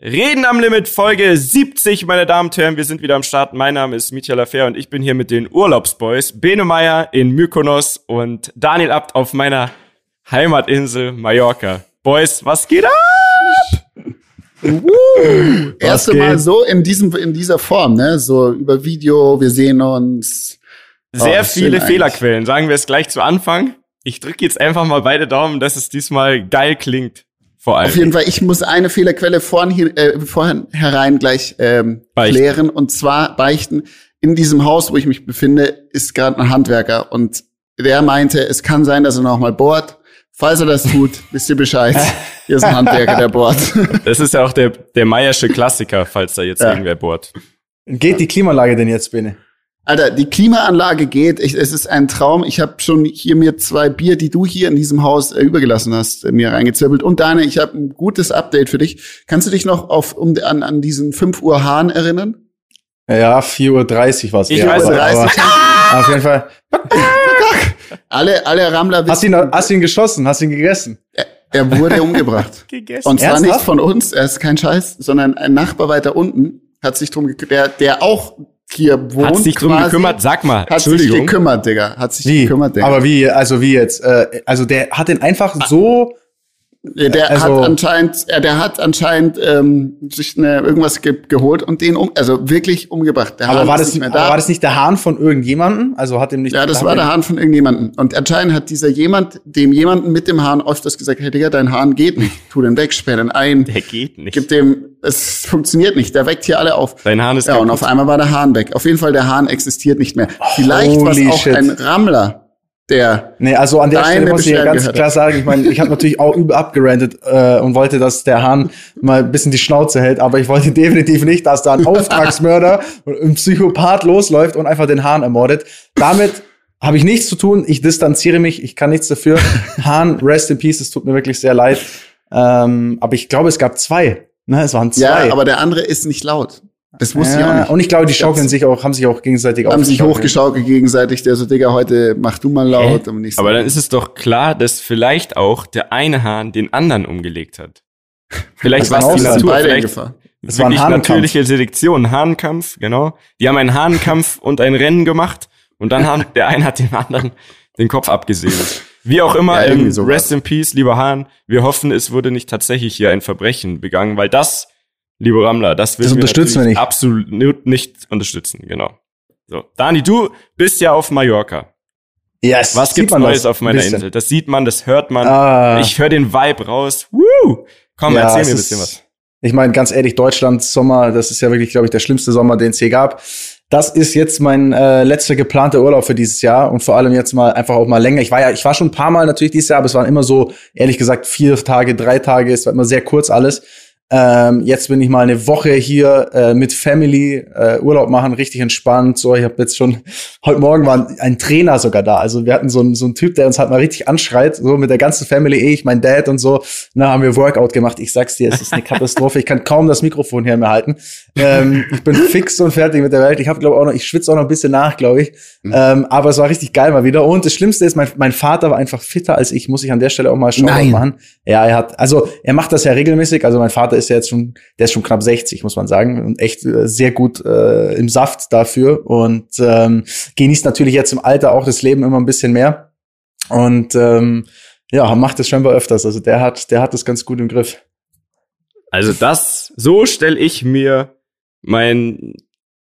Reden am Limit, Folge 70, meine Damen und Herren. Wir sind wieder am Start. Mein Name ist Michael Lafer und ich bin hier mit den Urlaubsboys. Bene Meyer in Mykonos und Daniel Abt auf meiner Heimatinsel Mallorca. Boys, was geht ab? Uh, Erste Mal so in diesem in dieser Form, ne? So über Video, wir sehen uns. Sehr oh, viele Fehlerquellen. Sagen wir es gleich zu Anfang. Ich drücke jetzt einfach mal beide Daumen, dass es diesmal geil klingt. Vor allem. Auf jeden Fall, ich muss eine Fehlerquelle vorhin, äh, vorhin herein gleich ähm, klären und zwar beichten. In diesem Haus, wo ich mich befinde, ist gerade ein Handwerker und der meinte, es kann sein, dass er noch mal bohrt. Falls er das tut, wisst ihr Bescheid. Hier ist ein Handwerker, der bohrt. Das ist ja auch der, der Meiersche Klassiker, falls da jetzt ja. irgendwer bohrt. Geht die Klimaanlage denn jetzt, Bene? Alter, die Klimaanlage geht. Ich, es ist ein Traum. Ich habe schon hier mir zwei Bier, die du hier in diesem Haus äh, übergelassen hast, äh, mir reingezwirbelt. Und deine, ich habe ein gutes Update für dich. Kannst du dich noch auf, um, an, an diesen 5 Uhr Hahn erinnern? Ja, 4.30 Uhr war es. Ich weiß, aber, aber ah! auf jeden Fall. alle, alle Rammler wissen. Hast du ihn, hast du ihn geschossen? Hast du ihn gegessen? Er, er wurde umgebracht. Gegessen. Und zwar Ernsthaft? nicht von uns, er ist kein Scheiß, sondern ein Nachbar weiter unten hat sich drum gekümmert, der, der auch hier wohnt. Hat sich drum quasi, gekümmert, sag mal. Hat sich gekümmert, Digga. Hat sich wie? gekümmert, Digga. Aber wie, also wie jetzt? Äh, also der hat den einfach ah. so der also, hat anscheinend, der hat anscheinend ähm, sich eine, irgendwas ge geholt und den um, also wirklich umgebracht. Der aber Hahn war das nicht mehr da. war das nicht der Hahn von irgendjemanden? Also hat ihm nicht. Ja, das war der Hahn von irgendjemanden. Und anscheinend hat dieser jemand dem jemanden mit dem Hahn öfters gesagt: Hey Digga, dein Hahn geht nicht. Tu den weg, sperr den ein. Der geht nicht. Gib dem, es funktioniert nicht. Der weckt hier alle auf. Dein Hahn ist Ja, kaputt. und auf einmal war der Hahn weg. Auf jeden Fall der Hahn existiert nicht mehr. Vielleicht war es auch shit. ein Rammler der. Nee, also an der Stelle muss ich ja ganz klar sagen, ich meine, ich habe natürlich auch übel abgerantet äh, und wollte, dass der Hahn mal ein bisschen die Schnauze hält, aber ich wollte definitiv nicht, dass da ein Auftragsmörder und ein Psychopath losläuft und einfach den Hahn ermordet. Damit habe ich nichts zu tun, ich distanziere mich, ich kann nichts dafür. Hahn, rest in peace, es tut mir wirklich sehr leid. Ähm, aber ich glaube, es gab zwei. Ne, es waren zwei. Ja, aber der andere ist nicht laut. Das wusste ja, ich auch nicht. Und ich glaube, die schaukeln sich auch, haben sich auch gegenseitig Haben sich hochgeschaukelt gegenseitig. Der so, Digga, heute mach du mal laut. Äh? So. Aber dann ist es doch klar, dass vielleicht auch der eine Hahn den anderen umgelegt hat. Vielleicht war es die Natur, vielleicht das war ein natürliche Selektion, Hahnkampf, genau. Die haben einen Hahnkampf und ein Rennen gemacht und dann haben, der eine hat dem anderen den Kopf abgesägt. Wie auch immer, ja, ähm, rest in peace, lieber Hahn. Wir hoffen, es wurde nicht tatsächlich hier ein Verbrechen begangen, weil das liebe Rammler, das will das unterstützen wir nicht. absolut nicht unterstützen, genau. So, Dani, du bist ja auf Mallorca. Yes. Was gibt's Neues auf meiner Insel? Das sieht man, das hört man. Ah. Ich höre den Vibe raus. Woo! Komm, ja, erzähl mir ein bisschen was. Ich meine, ganz ehrlich, Deutschlands Sommer, das ist ja wirklich, glaube ich, der schlimmste Sommer, den es hier gab. Das ist jetzt mein äh, letzter geplanter Urlaub für dieses Jahr und vor allem jetzt mal einfach auch mal länger. Ich war ja, ich war schon ein paar Mal natürlich dieses Jahr, aber es waren immer so, ehrlich gesagt, vier Tage, drei Tage, es war immer sehr kurz alles. Ähm, jetzt bin ich mal eine Woche hier äh, mit Family äh, Urlaub machen, richtig entspannt. So, ich habe jetzt schon heute Morgen war ein Trainer sogar da. Also wir hatten so einen so einen Typ, der uns halt mal richtig anschreit, so mit der ganzen Family, ich, mein Dad und so. Na, haben wir Workout gemacht. Ich sag's dir, es ist eine Katastrophe. Ich kann kaum das Mikrofon hier mehr halten. Ähm, ich bin fix und fertig mit der Welt. Ich habe glaube auch noch, ich schwitze auch noch ein bisschen nach, glaube ich. Mhm. Ähm, aber es war richtig geil mal wieder. Und das Schlimmste ist, mein, mein Vater war einfach fitter als ich. Muss ich an der Stelle auch mal schauen machen. Ja, er hat, also er macht das ja regelmäßig. Also mein Vater ist ja jetzt schon, der ist schon knapp 60, muss man sagen, und echt äh, sehr gut äh, im Saft dafür und ähm, genießt natürlich jetzt im Alter auch das Leben immer ein bisschen mehr und ähm, ja, macht es scheinbar öfters. Also der hat, der hat das ganz gut im Griff. Also das, so stelle ich mir mein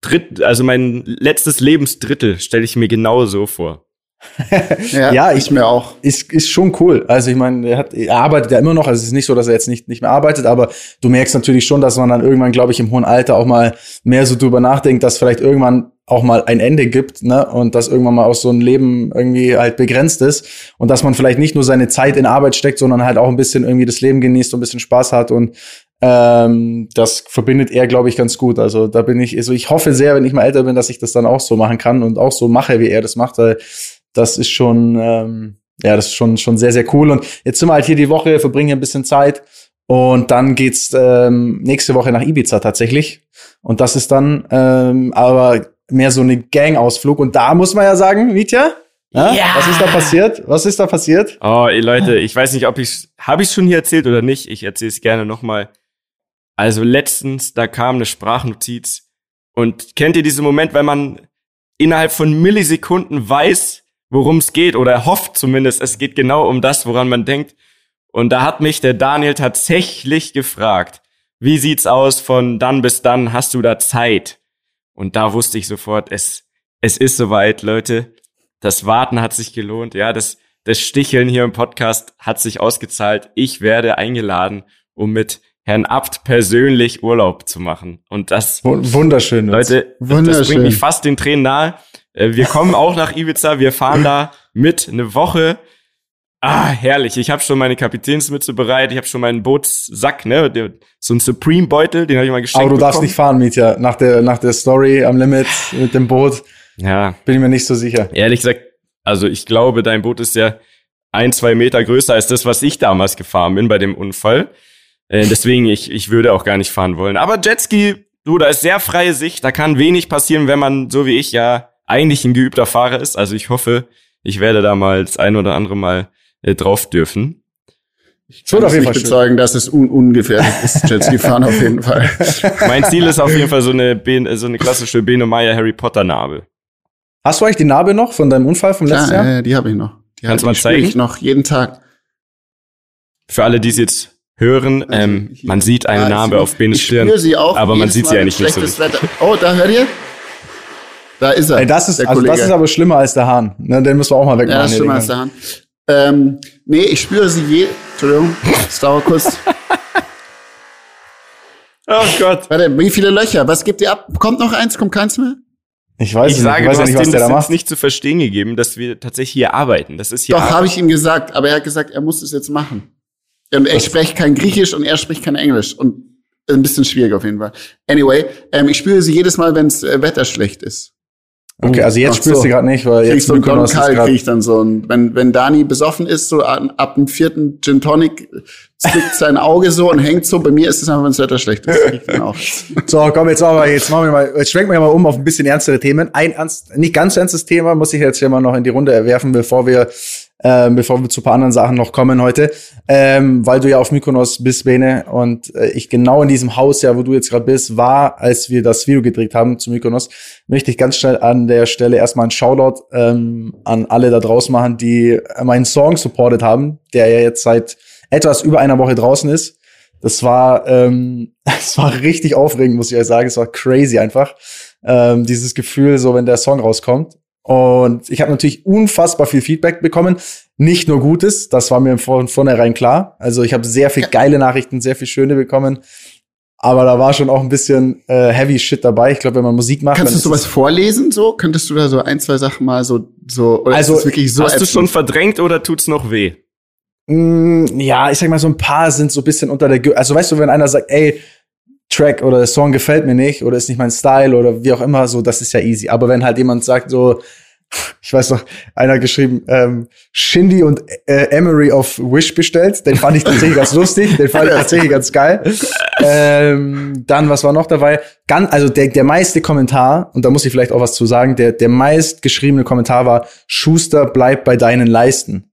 Dritt, also mein letztes Lebensdrittel stelle ich mir genau so vor. ja, ja, ich mir auch. Ist, ist schon cool. Also ich meine, er, hat, er arbeitet ja immer noch. Also es ist nicht so, dass er jetzt nicht, nicht mehr arbeitet, aber du merkst natürlich schon, dass man dann irgendwann, glaube ich, im hohen Alter auch mal mehr so drüber nachdenkt, dass vielleicht irgendwann auch mal ein Ende gibt, ne? Und dass irgendwann mal auch so ein Leben irgendwie halt begrenzt ist und dass man vielleicht nicht nur seine Zeit in Arbeit steckt, sondern halt auch ein bisschen irgendwie das Leben genießt und ein bisschen Spaß hat und ähm, das verbindet er, glaube ich, ganz gut. Also da bin ich, also ich hoffe sehr, wenn ich mal älter bin, dass ich das dann auch so machen kann und auch so mache, wie er das macht. Weil das ist schon, ähm, ja, das ist schon, schon sehr, sehr cool. Und jetzt sind wir halt hier die Woche, verbringen hier ein bisschen Zeit. Und dann geht's ähm, nächste Woche nach Ibiza tatsächlich. Und das ist dann ähm, aber mehr so eine Gang-Ausflug. Und da muss man ja sagen, Mietja, ja? ja? Was ist da passiert? Was ist da passiert? Oh, ey, Leute, ich weiß nicht, ob ich habe ich schon hier erzählt oder nicht. Ich erzähle es gerne nochmal. Also letztens, da kam eine Sprachnotiz und kennt ihr diesen Moment, wenn man innerhalb von Millisekunden weiß, worum es geht oder hofft zumindest, es geht genau um das, woran man denkt. Und da hat mich der Daniel tatsächlich gefragt, wie sieht's aus von dann bis dann, hast du da Zeit? Und da wusste ich sofort, es, es ist soweit, Leute. Das Warten hat sich gelohnt. Ja, das, das Sticheln hier im Podcast hat sich ausgezahlt. Ich werde eingeladen, um mit Herrn Abt persönlich Urlaub zu machen. Und das, wunderschön, Leute, wunderschön. das bringt mich fast den Tränen nahe. Äh, wir kommen auch nach Ibiza, wir fahren da mit eine Woche. Ah, herrlich. Ich habe schon meine Kapitänsmütze bereit, ich habe schon meinen Bootssack, ne, so ein Supreme Beutel, den habe ich mal geschenkt Aber du darfst nicht fahren, Mietja, nach der nach der Story am Limit mit dem Boot. Ja. Bin ich mir nicht so sicher. Ehrlich gesagt, also ich glaube, dein Boot ist ja ein, zwei Meter größer als das, was ich damals gefahren bin bei dem Unfall. Äh, deswegen, ich, ich würde auch gar nicht fahren wollen. Aber Jetski, du, da ist sehr freie Sicht. Da kann wenig passieren, wenn man, so wie ich, ja eigentlich ein geübter Fahrer ist. Also ich hoffe, ich werde da mal das ein oder andere Mal äh, drauf dürfen. Ich kann auf jeden Fall bezeugen, dass es un ungefährlich ist, Jetski fahren auf jeden Fall. mein Ziel ist auf jeden Fall so eine, so eine klassische Beno Meyer Harry Potter Narbe. Hast du eigentlich die Narbe noch von deinem Unfall vom letzten Jahr? Ja, die habe ich noch. Die Kannst du mal zeigen? Ich noch jeden Tag. Für alle, die es jetzt hören. Also ähm, man sieht eine Narbe auf Benes Stirn, aber man sieht sie eigentlich nicht so. Wetter. Oh, da hört ihr? Da ist er. Ey, das ist, also das ist aber schlimmer als der Hahn. Ne, den müssen wir auch mal wegmachen. Ja, das ist schlimmer als der Hahn. Ähm, nee, ich spüre sie je. Entschuldigung, es dauert kurz. oh Gott. Warte, wie viele Löcher? Was gibt ihr ab? Kommt noch eins? Kommt keins mehr? Ich weiß ich nicht. Sage, ich weiß du ja nicht, was der da macht. nicht zu verstehen gegeben, dass wir tatsächlich hier arbeiten. Das ist hier. Doch, habe ich ihm gesagt, aber er hat gesagt, er muss es jetzt machen. Und ich spreche kein Griechisch und er spricht kein Englisch. Und ein bisschen schwierig auf jeden Fall. Anyway, ähm, ich spüre sie jedes Mal, wenns äh, Wetter schlecht ist. Okay, also jetzt Ach spürst so. du gerade nicht, weil jetzt so Don Karl krieg ich dann so. Und wenn, wenn Dani besoffen ist, so ab, ab dem vierten Gin Tonic zwickt sein Auge so und hängt so. Bei mir ist es einfach, wenn das Wetter schlecht ist. so, komm, jetzt machen wir, jetzt machen wir mal, jetzt schwenken wir mal um auf ein bisschen ernstere Themen. Ein ernst, nicht ganz ernstes Thema muss ich jetzt hier mal noch in die Runde erwerfen, bevor wir äh, bevor wir zu ein paar anderen Sachen noch kommen heute, ähm, weil du ja auf Mykonos bist, Bene, und äh, ich genau in diesem Haus, ja, wo du jetzt gerade bist, war, als wir das Video gedreht haben zu Mykonos, möchte ich ganz schnell an der Stelle erstmal einen Shoutout ähm, an alle da draußen machen, die meinen Song supportet haben, der ja jetzt seit etwas über einer Woche draußen ist. Das war, ähm, das war richtig aufregend, muss ich euch sagen. Es war crazy einfach. Ähm, dieses Gefühl, so wenn der Song rauskommt. Und ich habe natürlich unfassbar viel Feedback bekommen. Nicht nur Gutes, das war mir von vornherein klar. Also ich habe sehr viel geile Nachrichten, sehr viel schöne bekommen. Aber da war schon auch ein bisschen äh, Heavy Shit dabei. Ich glaube, wenn man Musik macht. Kannst du sowas vorlesen? So könntest du da so ein, zwei Sachen mal so so. Oder also wirklich so hast du schon verdrängt oder tut's noch weh? Mm, ja, ich sag mal so ein paar sind so ein bisschen unter der. Gü also weißt du, wenn einer sagt, ey, Track oder der Song gefällt mir nicht oder ist nicht mein Style oder wie auch immer, so, das ist ja easy. Aber wenn halt jemand sagt, so, ich weiß noch, einer hat geschrieben, ähm, Shindy und äh, Emery of Wish bestellt. Den fand ich tatsächlich ganz lustig, den fand ich tatsächlich ganz geil. Ähm, dann, was war noch dabei? Ganz, also der, der meiste Kommentar, und da muss ich vielleicht auch was zu sagen, der, der meist geschriebene Kommentar war, Schuster, bleib bei deinen Leisten.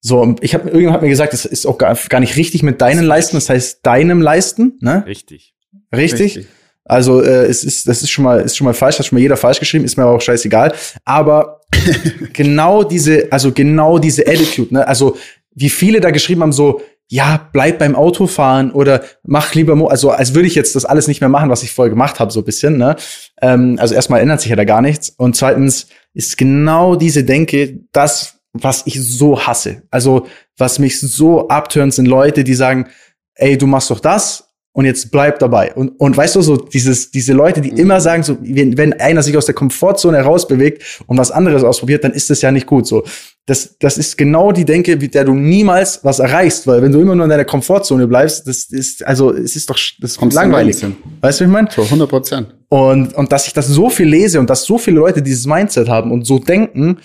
So, ich habe irgendjemand hat mir gesagt, das ist auch gar, gar nicht richtig mit deinen Leisten, das heißt deinem Leisten, ne? Richtig. Richtig? Richtig. Also äh, es ist, das ist schon mal, ist schon mal falsch, hat schon mal jeder falsch geschrieben, ist mir aber auch scheißegal. Aber genau diese, also genau diese Attitude, ne? Also wie viele da geschrieben haben, so, ja, bleib beim Autofahren oder mach lieber, Mo also als würde ich jetzt das alles nicht mehr machen, was ich vorher gemacht habe, so ein bisschen. Ne? Ähm, also erstmal ändert sich ja da gar nichts. Und zweitens ist genau diese Denke das, was ich so hasse. Also was mich so abtönt, sind Leute, die sagen, ey, du machst doch das, und jetzt bleib dabei. Und, und weißt du, so dieses, diese Leute, die mhm. immer sagen, so, wenn, wenn einer sich aus der Komfortzone herausbewegt und was anderes ausprobiert, dann ist das ja nicht gut. So, das, das ist genau die Denke, mit der du niemals was erreichst, weil wenn du immer nur in deiner Komfortzone bleibst, das ist, also, es ist doch, das ist langweilig. Weißt du, wie ich meine? So, 100 Prozent. Und, und dass ich das so viel lese und dass so viele Leute dieses Mindset haben und so denken,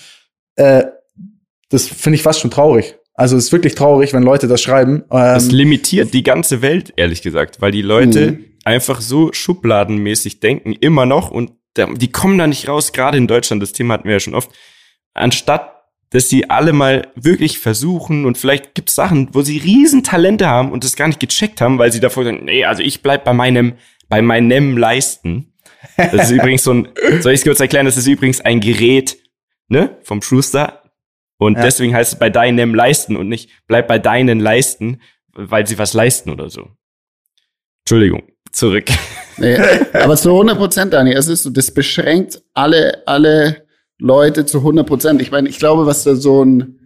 äh, das finde ich fast schon traurig. Also es ist wirklich traurig, wenn Leute das schreiben. Ähm, das limitiert die ganze Welt, ehrlich gesagt, weil die Leute mhm. einfach so schubladenmäßig denken, immer noch, und die kommen da nicht raus, gerade in Deutschland, das Thema hatten wir ja schon oft. Anstatt dass sie alle mal wirklich versuchen und vielleicht gibt es Sachen, wo sie riesen Talente haben und das gar nicht gecheckt haben, weil sie davor sagen, nee, also ich bleib bei meinem, bei meinem Leisten. Das ist übrigens so ein, soll ich es kurz erklären, das ist übrigens ein Gerät, ne, vom Schuster. Und ja. deswegen heißt es bei deinem Leisten und nicht bleib bei deinen Leisten, weil sie was leisten oder so. Entschuldigung, zurück. Nee, aber zu 100 Prozent, Dani, es ist so, das beschränkt alle, alle Leute zu 100 Prozent. Ich meine, ich glaube, was da so ein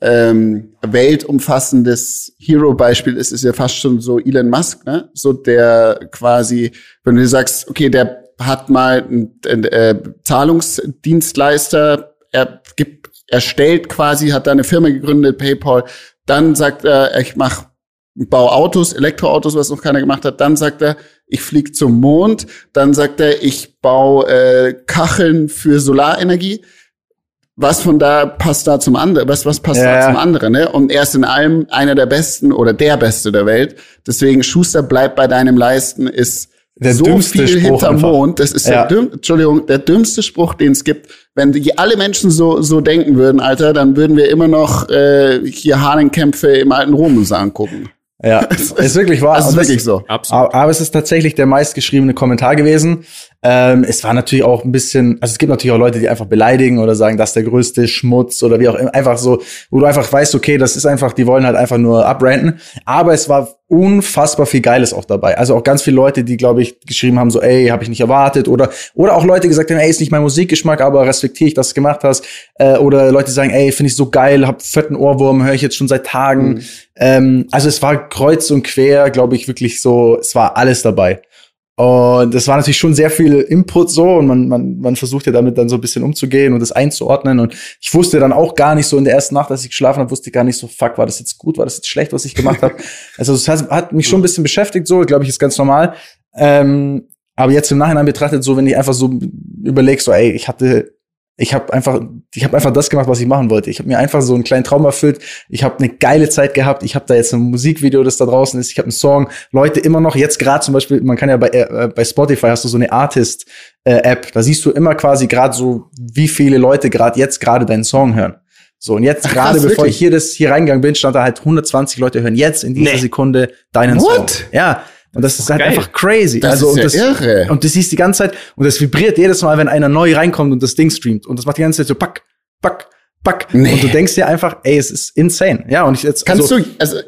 ähm, weltumfassendes Hero-Beispiel ist, ist ja fast schon so Elon Musk, ne? So der quasi, wenn du sagst, okay, der hat mal einen, einen äh, Zahlungsdienstleister, er gibt, er stellt quasi, hat da eine Firma gegründet, PayPal, dann sagt er, ich mach baue Autos, Elektroautos, was noch keiner gemacht hat. Dann sagt er, ich fliege zum Mond. Dann sagt er, ich baue äh, Kacheln für Solarenergie. Was von da passt da zum anderen? Was, was passt ja. da zum anderen? Ne? Und er ist in allem einer der Besten oder der Beste der Welt. Deswegen Schuster bleibt bei deinem Leisten ist der so dümmste viel Spruch hinterm Mond. Das ist ja. der dümm, Entschuldigung, der dümmste Spruch, den es gibt. Wenn die alle Menschen so so denken würden, Alter, dann würden wir immer noch äh, hier Hahnenkämpfe im alten Rom uns angucken. Ja, ist wirklich wahr. Das ist wirklich so. Absolut. Aber es ist tatsächlich der meistgeschriebene Kommentar gewesen. Ähm, es war natürlich auch ein bisschen, also es gibt natürlich auch Leute, die einfach beleidigen oder sagen, das ist der größte Schmutz oder wie auch immer. Einfach so, wo du einfach weißt, okay, das ist einfach, die wollen halt einfach nur abranten. Aber es war unfassbar viel Geiles auch dabei. Also auch ganz viele Leute, die, glaube ich, geschrieben haben, so, ey, habe ich nicht erwartet. Oder, oder auch Leute gesagt haben, ey, ist nicht mein Musikgeschmack, aber respektiere ich, dass du es gemacht hast. Äh, oder Leute sagen, ey, finde ich so geil, hab fetten Ohrwurm, höre ich jetzt schon seit Tagen. Mhm. Ähm, also es war kreuz und quer, glaube ich, wirklich so, es war alles dabei. Und das war natürlich schon sehr viel Input so und man, man, man versucht ja damit dann so ein bisschen umzugehen und das einzuordnen. Und ich wusste dann auch gar nicht so in der ersten Nacht, als ich geschlafen habe, wusste ich gar nicht so, fuck, war das jetzt gut, war das jetzt schlecht, was ich gemacht habe. Also es hat, hat mich schon ein bisschen beschäftigt, so, glaube ich, ist ganz normal. Ähm, aber jetzt im Nachhinein betrachtet, so, wenn ich einfach so überlegst, so, ey, ich hatte ich habe einfach, ich habe einfach das gemacht, was ich machen wollte. Ich habe mir einfach so einen kleinen Traum erfüllt. Ich habe eine geile Zeit gehabt. Ich habe da jetzt ein Musikvideo, das da draußen ist. Ich habe einen Song. Leute immer noch jetzt gerade zum Beispiel, man kann ja bei äh, bei Spotify hast du so eine Artist äh, App. Da siehst du immer quasi gerade so, wie viele Leute gerade jetzt gerade deinen Song hören. So und jetzt gerade bevor wirklich? ich hier das hier reingegangen bin, stand da halt 120 Leute hören jetzt in dieser nee. Sekunde deinen What? Song. Ja, und das ist halt Geil. einfach crazy. Das also, ist ja und das, irre. Und du siehst die ganze Zeit, und das vibriert jedes Mal, wenn einer neu reinkommt und das Ding streamt. Und das macht die ganze Zeit so pack, pack, pack. Nee. Und du denkst dir einfach, ey, es ist insane. Ja, und ich jetzt. Kannst also, du, also,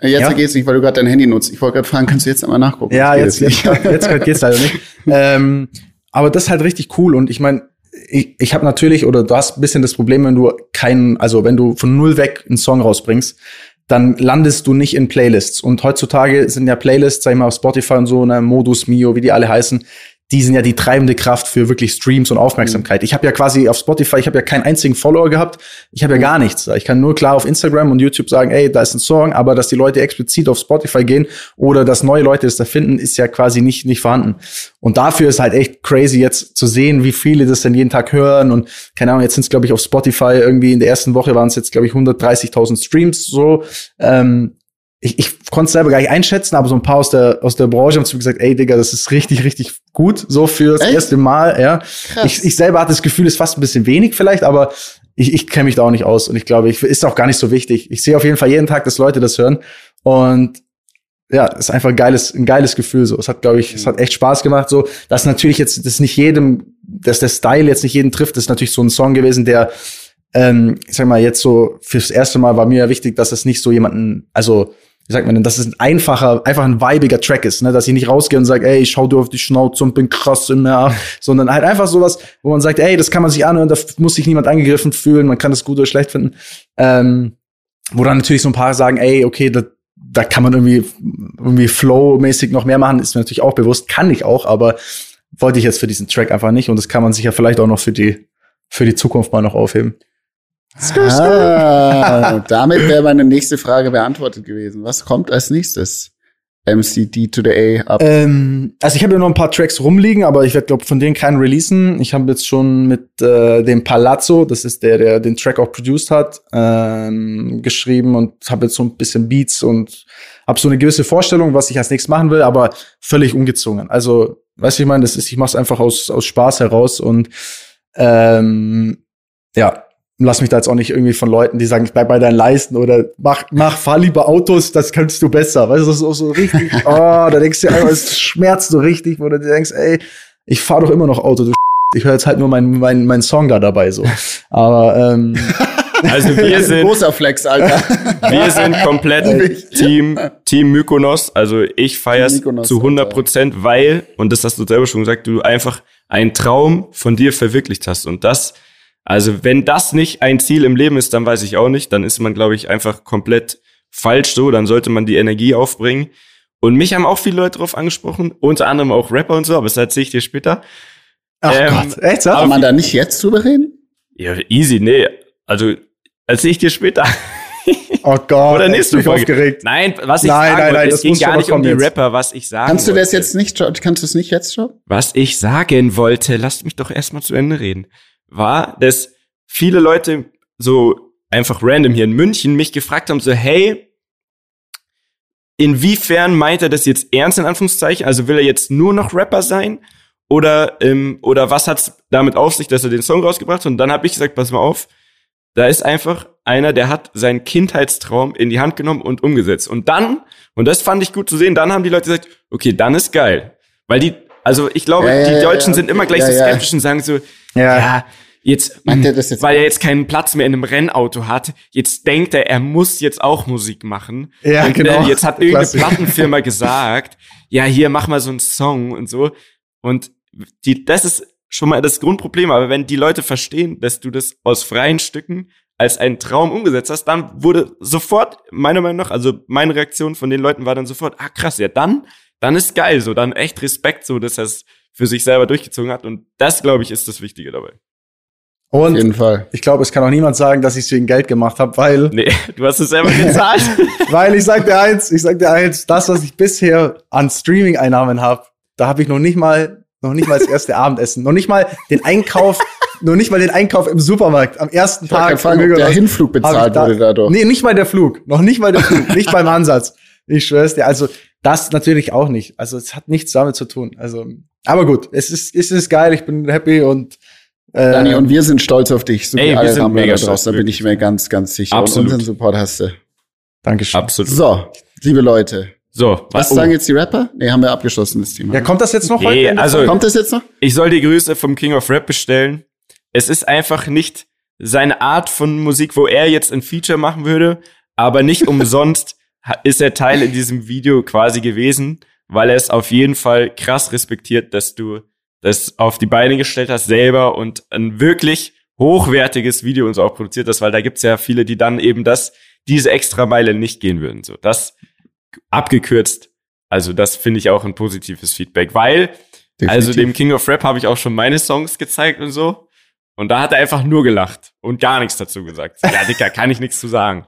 Jetzt ja? geht's nicht, weil du gerade dein Handy nutzt. Ich wollte gerade fragen, kannst du jetzt einmal nachgucken? Ja, jetzt, jetzt, jetzt, jetzt geht's leider nicht. ähm, aber das ist halt richtig cool. Und ich meine, ich, ich habe natürlich, oder du hast ein bisschen das Problem, wenn du keinen, also wenn du von null weg einen Song rausbringst, dann landest du nicht in Playlists. Und heutzutage sind ja Playlists, sag ich mal, auf Spotify und so, ne, Modus Mio, wie die alle heißen, die sind ja die treibende Kraft für wirklich Streams und Aufmerksamkeit. Mhm. Ich habe ja quasi auf Spotify, ich habe ja keinen einzigen Follower gehabt, ich habe ja gar nichts. Ich kann nur klar auf Instagram und YouTube sagen, ey, da ist ein Song, aber dass die Leute explizit auf Spotify gehen oder dass neue Leute es da finden, ist ja quasi nicht nicht vorhanden. Und dafür ist halt echt crazy jetzt zu sehen, wie viele das denn jeden Tag hören und keine Ahnung, jetzt sind es glaube ich auf Spotify irgendwie in der ersten Woche waren es jetzt glaube ich 130.000 Streams so. Ähm, ich, ich konnte es selber gar nicht einschätzen, aber so ein paar aus der, aus der Branche haben zu mir gesagt, ey Digga, das ist richtig, richtig gut, so fürs Echt? erste Mal, ja. Ich, ich selber hatte das Gefühl, es ist fast ein bisschen wenig vielleicht, aber ich, ich kenne mich da auch nicht aus und ich glaube, ich ist auch gar nicht so wichtig. Ich sehe auf jeden Fall jeden Tag, dass Leute das hören und ja, ist einfach ein geiles, ein geiles Gefühl so. Es hat, glaube ich, es hat echt Spaß gemacht so. Das natürlich jetzt, das nicht jedem, dass der Style jetzt nicht jeden trifft, ist natürlich so ein Song gewesen, der ähm, ich sag mal, jetzt so fürs erste Mal war mir ja wichtig, dass es nicht so jemanden, also wie sagt man denn, dass es ein einfacher, einfach ein weibiger Track ist, ne? dass ich nicht rausgehe und sage, ey, ich schau dir auf die Schnauze und bin krass im Meer, sondern halt einfach sowas, wo man sagt, ey, das kann man sich anhören, da muss sich niemand angegriffen fühlen, man kann das gut oder schlecht finden. Ähm, wo dann natürlich so ein paar sagen, ey, okay, da, da kann man irgendwie, irgendwie flow-mäßig noch mehr machen, ist mir natürlich auch bewusst, kann ich auch, aber wollte ich jetzt für diesen Track einfach nicht und das kann man sich ja vielleicht auch noch für die, für die Zukunft mal noch aufheben. Ah, damit wäre meine nächste Frage beantwortet gewesen. Was kommt als nächstes? MCD to the A ab. Ähm, also ich habe ja noch ein paar Tracks rumliegen, aber ich werde glaube von denen keinen releasen. Ich habe jetzt schon mit äh, dem Palazzo, das ist der, der den Track auch produced hat, ähm, geschrieben und habe jetzt so ein bisschen Beats und habe so eine gewisse Vorstellung, was ich als nächstes machen will, aber völlig ungezwungen. Also, weißt du, ich meine, das ist, ich mache es einfach aus aus Spaß heraus und ähm, ja, lass mich da jetzt auch nicht irgendwie von Leuten, die sagen, ich bleib bei deinen Leisten oder mach, mach, fahr lieber Autos, das kannst du besser. Weißt du, das ist auch so richtig, oh, da denkst du einfach, es schmerzt so richtig, wo du denkst, ey, ich fahr doch immer noch Auto, du ich höre jetzt halt nur meinen mein, mein Song da dabei so. Aber ähm, also wir sind großer Flex, Alter. Wir sind komplett Team Team Mykonos. Also ich feier's zu 100 Prozent, weil und das hast du selber schon gesagt, du einfach einen Traum von dir verwirklicht hast und das also wenn das nicht ein Ziel im Leben ist, dann weiß ich auch nicht. Dann ist man, glaube ich, einfach komplett falsch so. Dann sollte man die Energie aufbringen. Und mich haben auch viele Leute darauf angesprochen, unter anderem auch Rapper und so, aber das erzähle ich dir später. Ach ähm, Gott, echt? Kann man da nicht jetzt drüber reden? Ja, easy, nee. Also, erzähle ich dir später. Oh Gott, oder nächste Folge. aufgeregt. Nein, was ich nein, sagen nein, wollte, nein, es ging gar nicht um die jetzt. Rapper, was ich sagen Kannst du das jetzt nicht, kannst du es nicht jetzt schon? Was ich sagen wollte, lasst mich doch erstmal zu Ende reden, war, dass viele Leute so einfach random hier in München mich gefragt haben, so, hey, inwiefern meint er das jetzt ernst in Anführungszeichen? Also will er jetzt nur noch Rapper sein? Oder, ähm, oder was hat's damit auf sich, dass er den Song rausgebracht hat? Und dann habe ich gesagt, pass mal auf, da ist einfach einer, der hat seinen Kindheitstraum in die Hand genommen und umgesetzt. Und dann, und das fand ich gut zu sehen, dann haben die Leute gesagt, okay, dann ist geil. Weil die, also ich glaube, ja, ja, die Deutschen ja, sind immer gleich so skeptisch und sagen so, ja, jetzt, jetzt, weil er jetzt keinen Platz mehr in einem Rennauto hat, jetzt denkt er, er muss jetzt auch Musik machen. Ja, und, genau. Äh, jetzt hat irgendeine Plattenfirma gesagt, ja, hier mach mal so einen Song und so. Und die, das ist schon mal das Grundproblem. Aber wenn die Leute verstehen, dass du das aus freien Stücken als einen Traum umgesetzt hast, dann wurde sofort, meiner Meinung nach, also meine Reaktion von den Leuten war dann sofort, ah krass, ja dann, dann ist geil, so, dann echt Respekt, so, dass er es für sich selber durchgezogen hat. Und das, glaube ich, ist das Wichtige dabei. Und Auf jeden Fall. ich glaube, es kann auch niemand sagen, dass ich es wegen Geld gemacht habe, weil. Nee, du hast es selber gezahlt. weil ich sag dir eins, ich sag dir eins, das, was ich bisher an Streaming-Einnahmen habe, da habe ich noch nicht mal noch nicht mal das erste Abendessen. Noch nicht mal den Einkauf, noch nicht mal den Einkauf im Supermarkt am ersten Tag. Fragen, ob der Hinflug bezahlt da, wurde dadurch. Nee, nicht mal der Flug. Noch nicht mal der Flug. nicht beim Ansatz. Ich schwör's dir. Also, das natürlich auch nicht. Also, es hat nichts damit zu tun. Also, aber gut, es ist, es ist geil. Ich bin happy und, äh, Dani, und wir sind stolz auf dich. So Ey, wir sind mega stolz. Da bin ich mir ganz, ganz sicher. Absolut. Und unseren Support hast du. Dankeschön. Absolut. So, liebe Leute. So, was oh. sagen jetzt die Rapper? Nee, haben wir abgeschlossen, das Thema. Ja, kommt das jetzt noch nee, heute? Also, kommt das jetzt noch? Ich soll die Grüße vom King of Rap bestellen. Es ist einfach nicht seine Art von Musik, wo er jetzt ein Feature machen würde, aber nicht umsonst ist er Teil in diesem Video quasi gewesen, weil er es auf jeden Fall krass respektiert, dass du das auf die Beine gestellt hast selber und ein wirklich hochwertiges Video uns auch produziert hast, weil da gibt's ja viele, die dann eben das, diese extra Meile nicht gehen würden. So, das abgekürzt. Also das finde ich auch ein positives Feedback, weil Definitiv. also dem King of Rap habe ich auch schon meine Songs gezeigt und so. Und da hat er einfach nur gelacht und gar nichts dazu gesagt. Ja, Dicker, kann ich nichts zu sagen.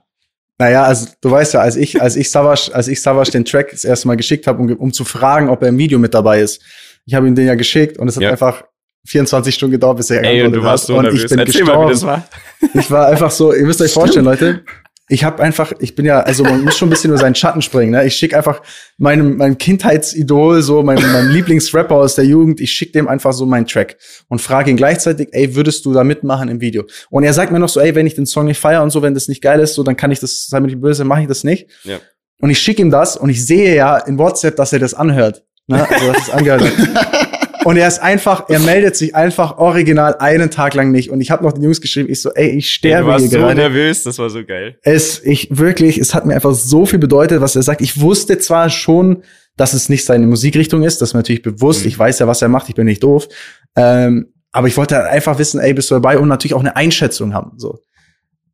Naja, also du weißt ja, als ich, als ich Savage, als ich Savage den Track das erste Mal geschickt habe, um, um zu fragen, ob er im Video mit dabei ist. Ich habe ihm den ja geschickt und es hat ja. einfach 24 Stunden gedauert, bis er Ey, und du warst so und nervös. ich bin Erzähl gestorben. Mal, wie das war. Ich war einfach so, ihr müsst euch vorstellen, Leute, ich habe einfach, ich bin ja, also man muss schon ein bisschen über seinen Schatten springen. Ne? Ich schicke einfach meinem, meinem Kindheitsidol, so mein, mein Lieblingsrapper aus der Jugend, ich schicke dem einfach so meinen Track und frage ihn gleichzeitig, ey, würdest du da mitmachen im Video? Und er sagt mir noch so, ey, wenn ich den Song nicht feiere und so, wenn das nicht geil ist, so, dann kann ich das, sei mir nicht böse, mache ich das nicht. Ja. Und ich schicke ihm das und ich sehe ja in WhatsApp, dass er das anhört. Ne? Also, dass es angehört hat. Und er ist einfach, er meldet sich einfach original einen Tag lang nicht. Und ich habe noch den Jungs geschrieben, ich so, ey, ich sterbe hier so gerade. nervös, das war so geil. Es, ich wirklich, es hat mir einfach so viel bedeutet, was er sagt. Ich wusste zwar schon, dass es nicht seine Musikrichtung ist, das ist mir natürlich bewusst. Mhm. Ich weiß ja, was er macht, ich bin nicht doof. Ähm, aber ich wollte halt einfach wissen, ey, bist du dabei und natürlich auch eine Einschätzung haben. So.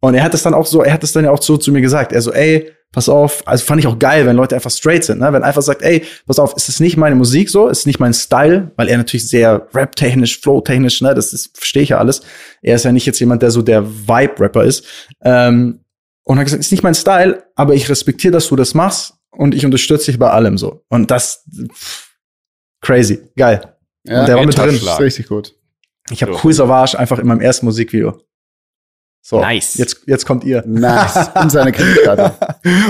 Und er hat es dann auch so, er hat es dann ja auch so zu mir gesagt. Er so, ey, pass auf, also fand ich auch geil, wenn Leute einfach straight sind, ne? Wenn einfach sagt, ey, pass auf, ist es nicht meine Musik so, ist nicht mein Style, weil er natürlich sehr rap-technisch, flow-technisch, ne, das ist, verstehe ich ja alles. Er ist ja nicht jetzt jemand, der so der Vibe-Rapper ist. Ähm, und hat gesagt, ist nicht mein Style, aber ich respektiere, dass du das machst und ich unterstütze dich bei allem so. Und das, pff, crazy, geil. Ja, und der war mit drin. Das ist richtig gut. Ich habe Cool Savage einfach in meinem ersten Musikvideo. So, nice. Jetzt, jetzt kommt ihr. Nice. Und seine Kreditkarte.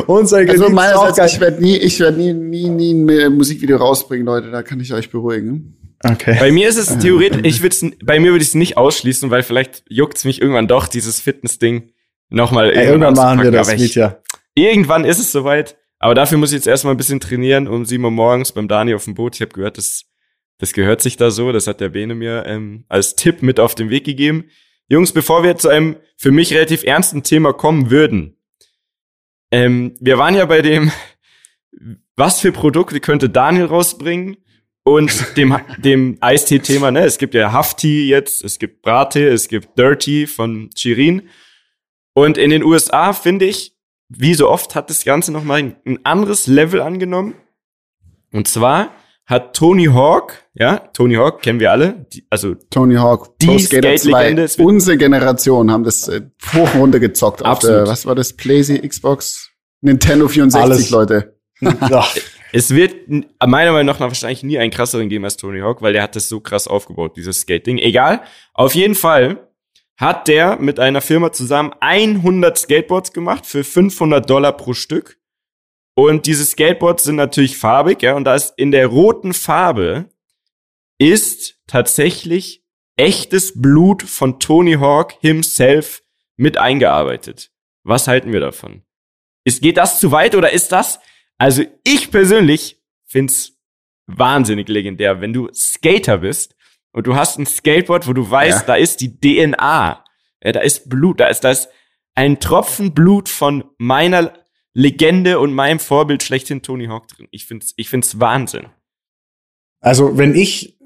Und Kreditkarte. Also meinerseits, ich werde nie, ich werde nie, nie, nie ein Musikvideo rausbringen, Leute. Da kann ich euch beruhigen. Okay. Bei mir ist es theoretisch, ich würde bei mir würde ich es nicht ausschließen, weil vielleicht juckt es mich irgendwann doch, dieses Fitness-Ding nochmal. Ey, irgendwann machen wir das, Mietja. Irgendwann ist es soweit. Aber dafür muss ich jetzt erstmal ein bisschen trainieren um sieben Uhr morgens beim Dani auf dem Boot. Ich habe gehört, das, das gehört sich da so. Das hat der Bene mir ähm, als Tipp mit auf den Weg gegeben. Jungs, bevor wir zu einem für mich relativ ernsten Thema kommen würden. Ähm, wir waren ja bei dem, was für Produkte könnte Daniel rausbringen? Und dem, dem Eistee-Thema, ne? Es gibt ja Hafti jetzt, es gibt Brate, es gibt Dirty von Chirin. Und in den USA, finde ich, wie so oft hat das Ganze nochmal ein anderes Level angenommen. Und zwar hat Tony Hawk, ja, Tony Hawk kennen wir alle, die, also Tony Hawk, die Skate-Legende. Unsere Generation haben das äh, hoch runtergezockt Absolut. auf der, was war das, PlayStation, Xbox, Nintendo 64, Alles. Leute. es wird meiner Meinung nach wahrscheinlich nie einen krasseren geben als Tony Hawk, weil der hat das so krass aufgebaut, dieses Skate-Ding. Egal, auf jeden Fall hat der mit einer Firma zusammen 100 Skateboards gemacht für 500 Dollar pro Stück. Und diese Skateboards sind natürlich farbig, ja, und da ist in der roten Farbe ist tatsächlich echtes Blut von Tony Hawk himself mit eingearbeitet. Was halten wir davon? Ist, geht das zu weit oder ist das? Also ich persönlich find's wahnsinnig legendär, wenn du Skater bist und du hast ein Skateboard, wo du weißt, ja. da ist die DNA, ja, da ist Blut, da ist das ein Tropfen Blut von meiner Legende und meinem Vorbild schlechthin Tony Hawk drin. Ich find's, ich find's Wahnsinn. Also wenn ich,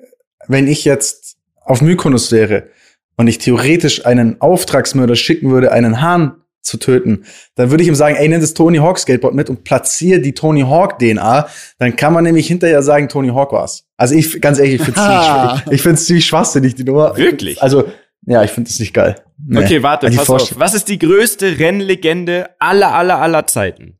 wenn ich jetzt auf Mykonos wäre und ich theoretisch einen Auftragsmörder schicken würde, einen Hahn zu töten, dann würde ich ihm sagen, ey, nimm das Tony Hawk Skateboard mit und platziere die Tony Hawk DNA. Dann kann man nämlich hinterher sagen, Tony Hawk war's. Also ich, ganz ehrlich, ich finde es ziemlich, ich find's ziemlich schwachsinnig, die Nummer. Wirklich? Also, ja, ich finde das nicht geil. Nee. Okay, warte, pass auf. Was ist die größte Rennlegende aller, aller, aller Zeiten?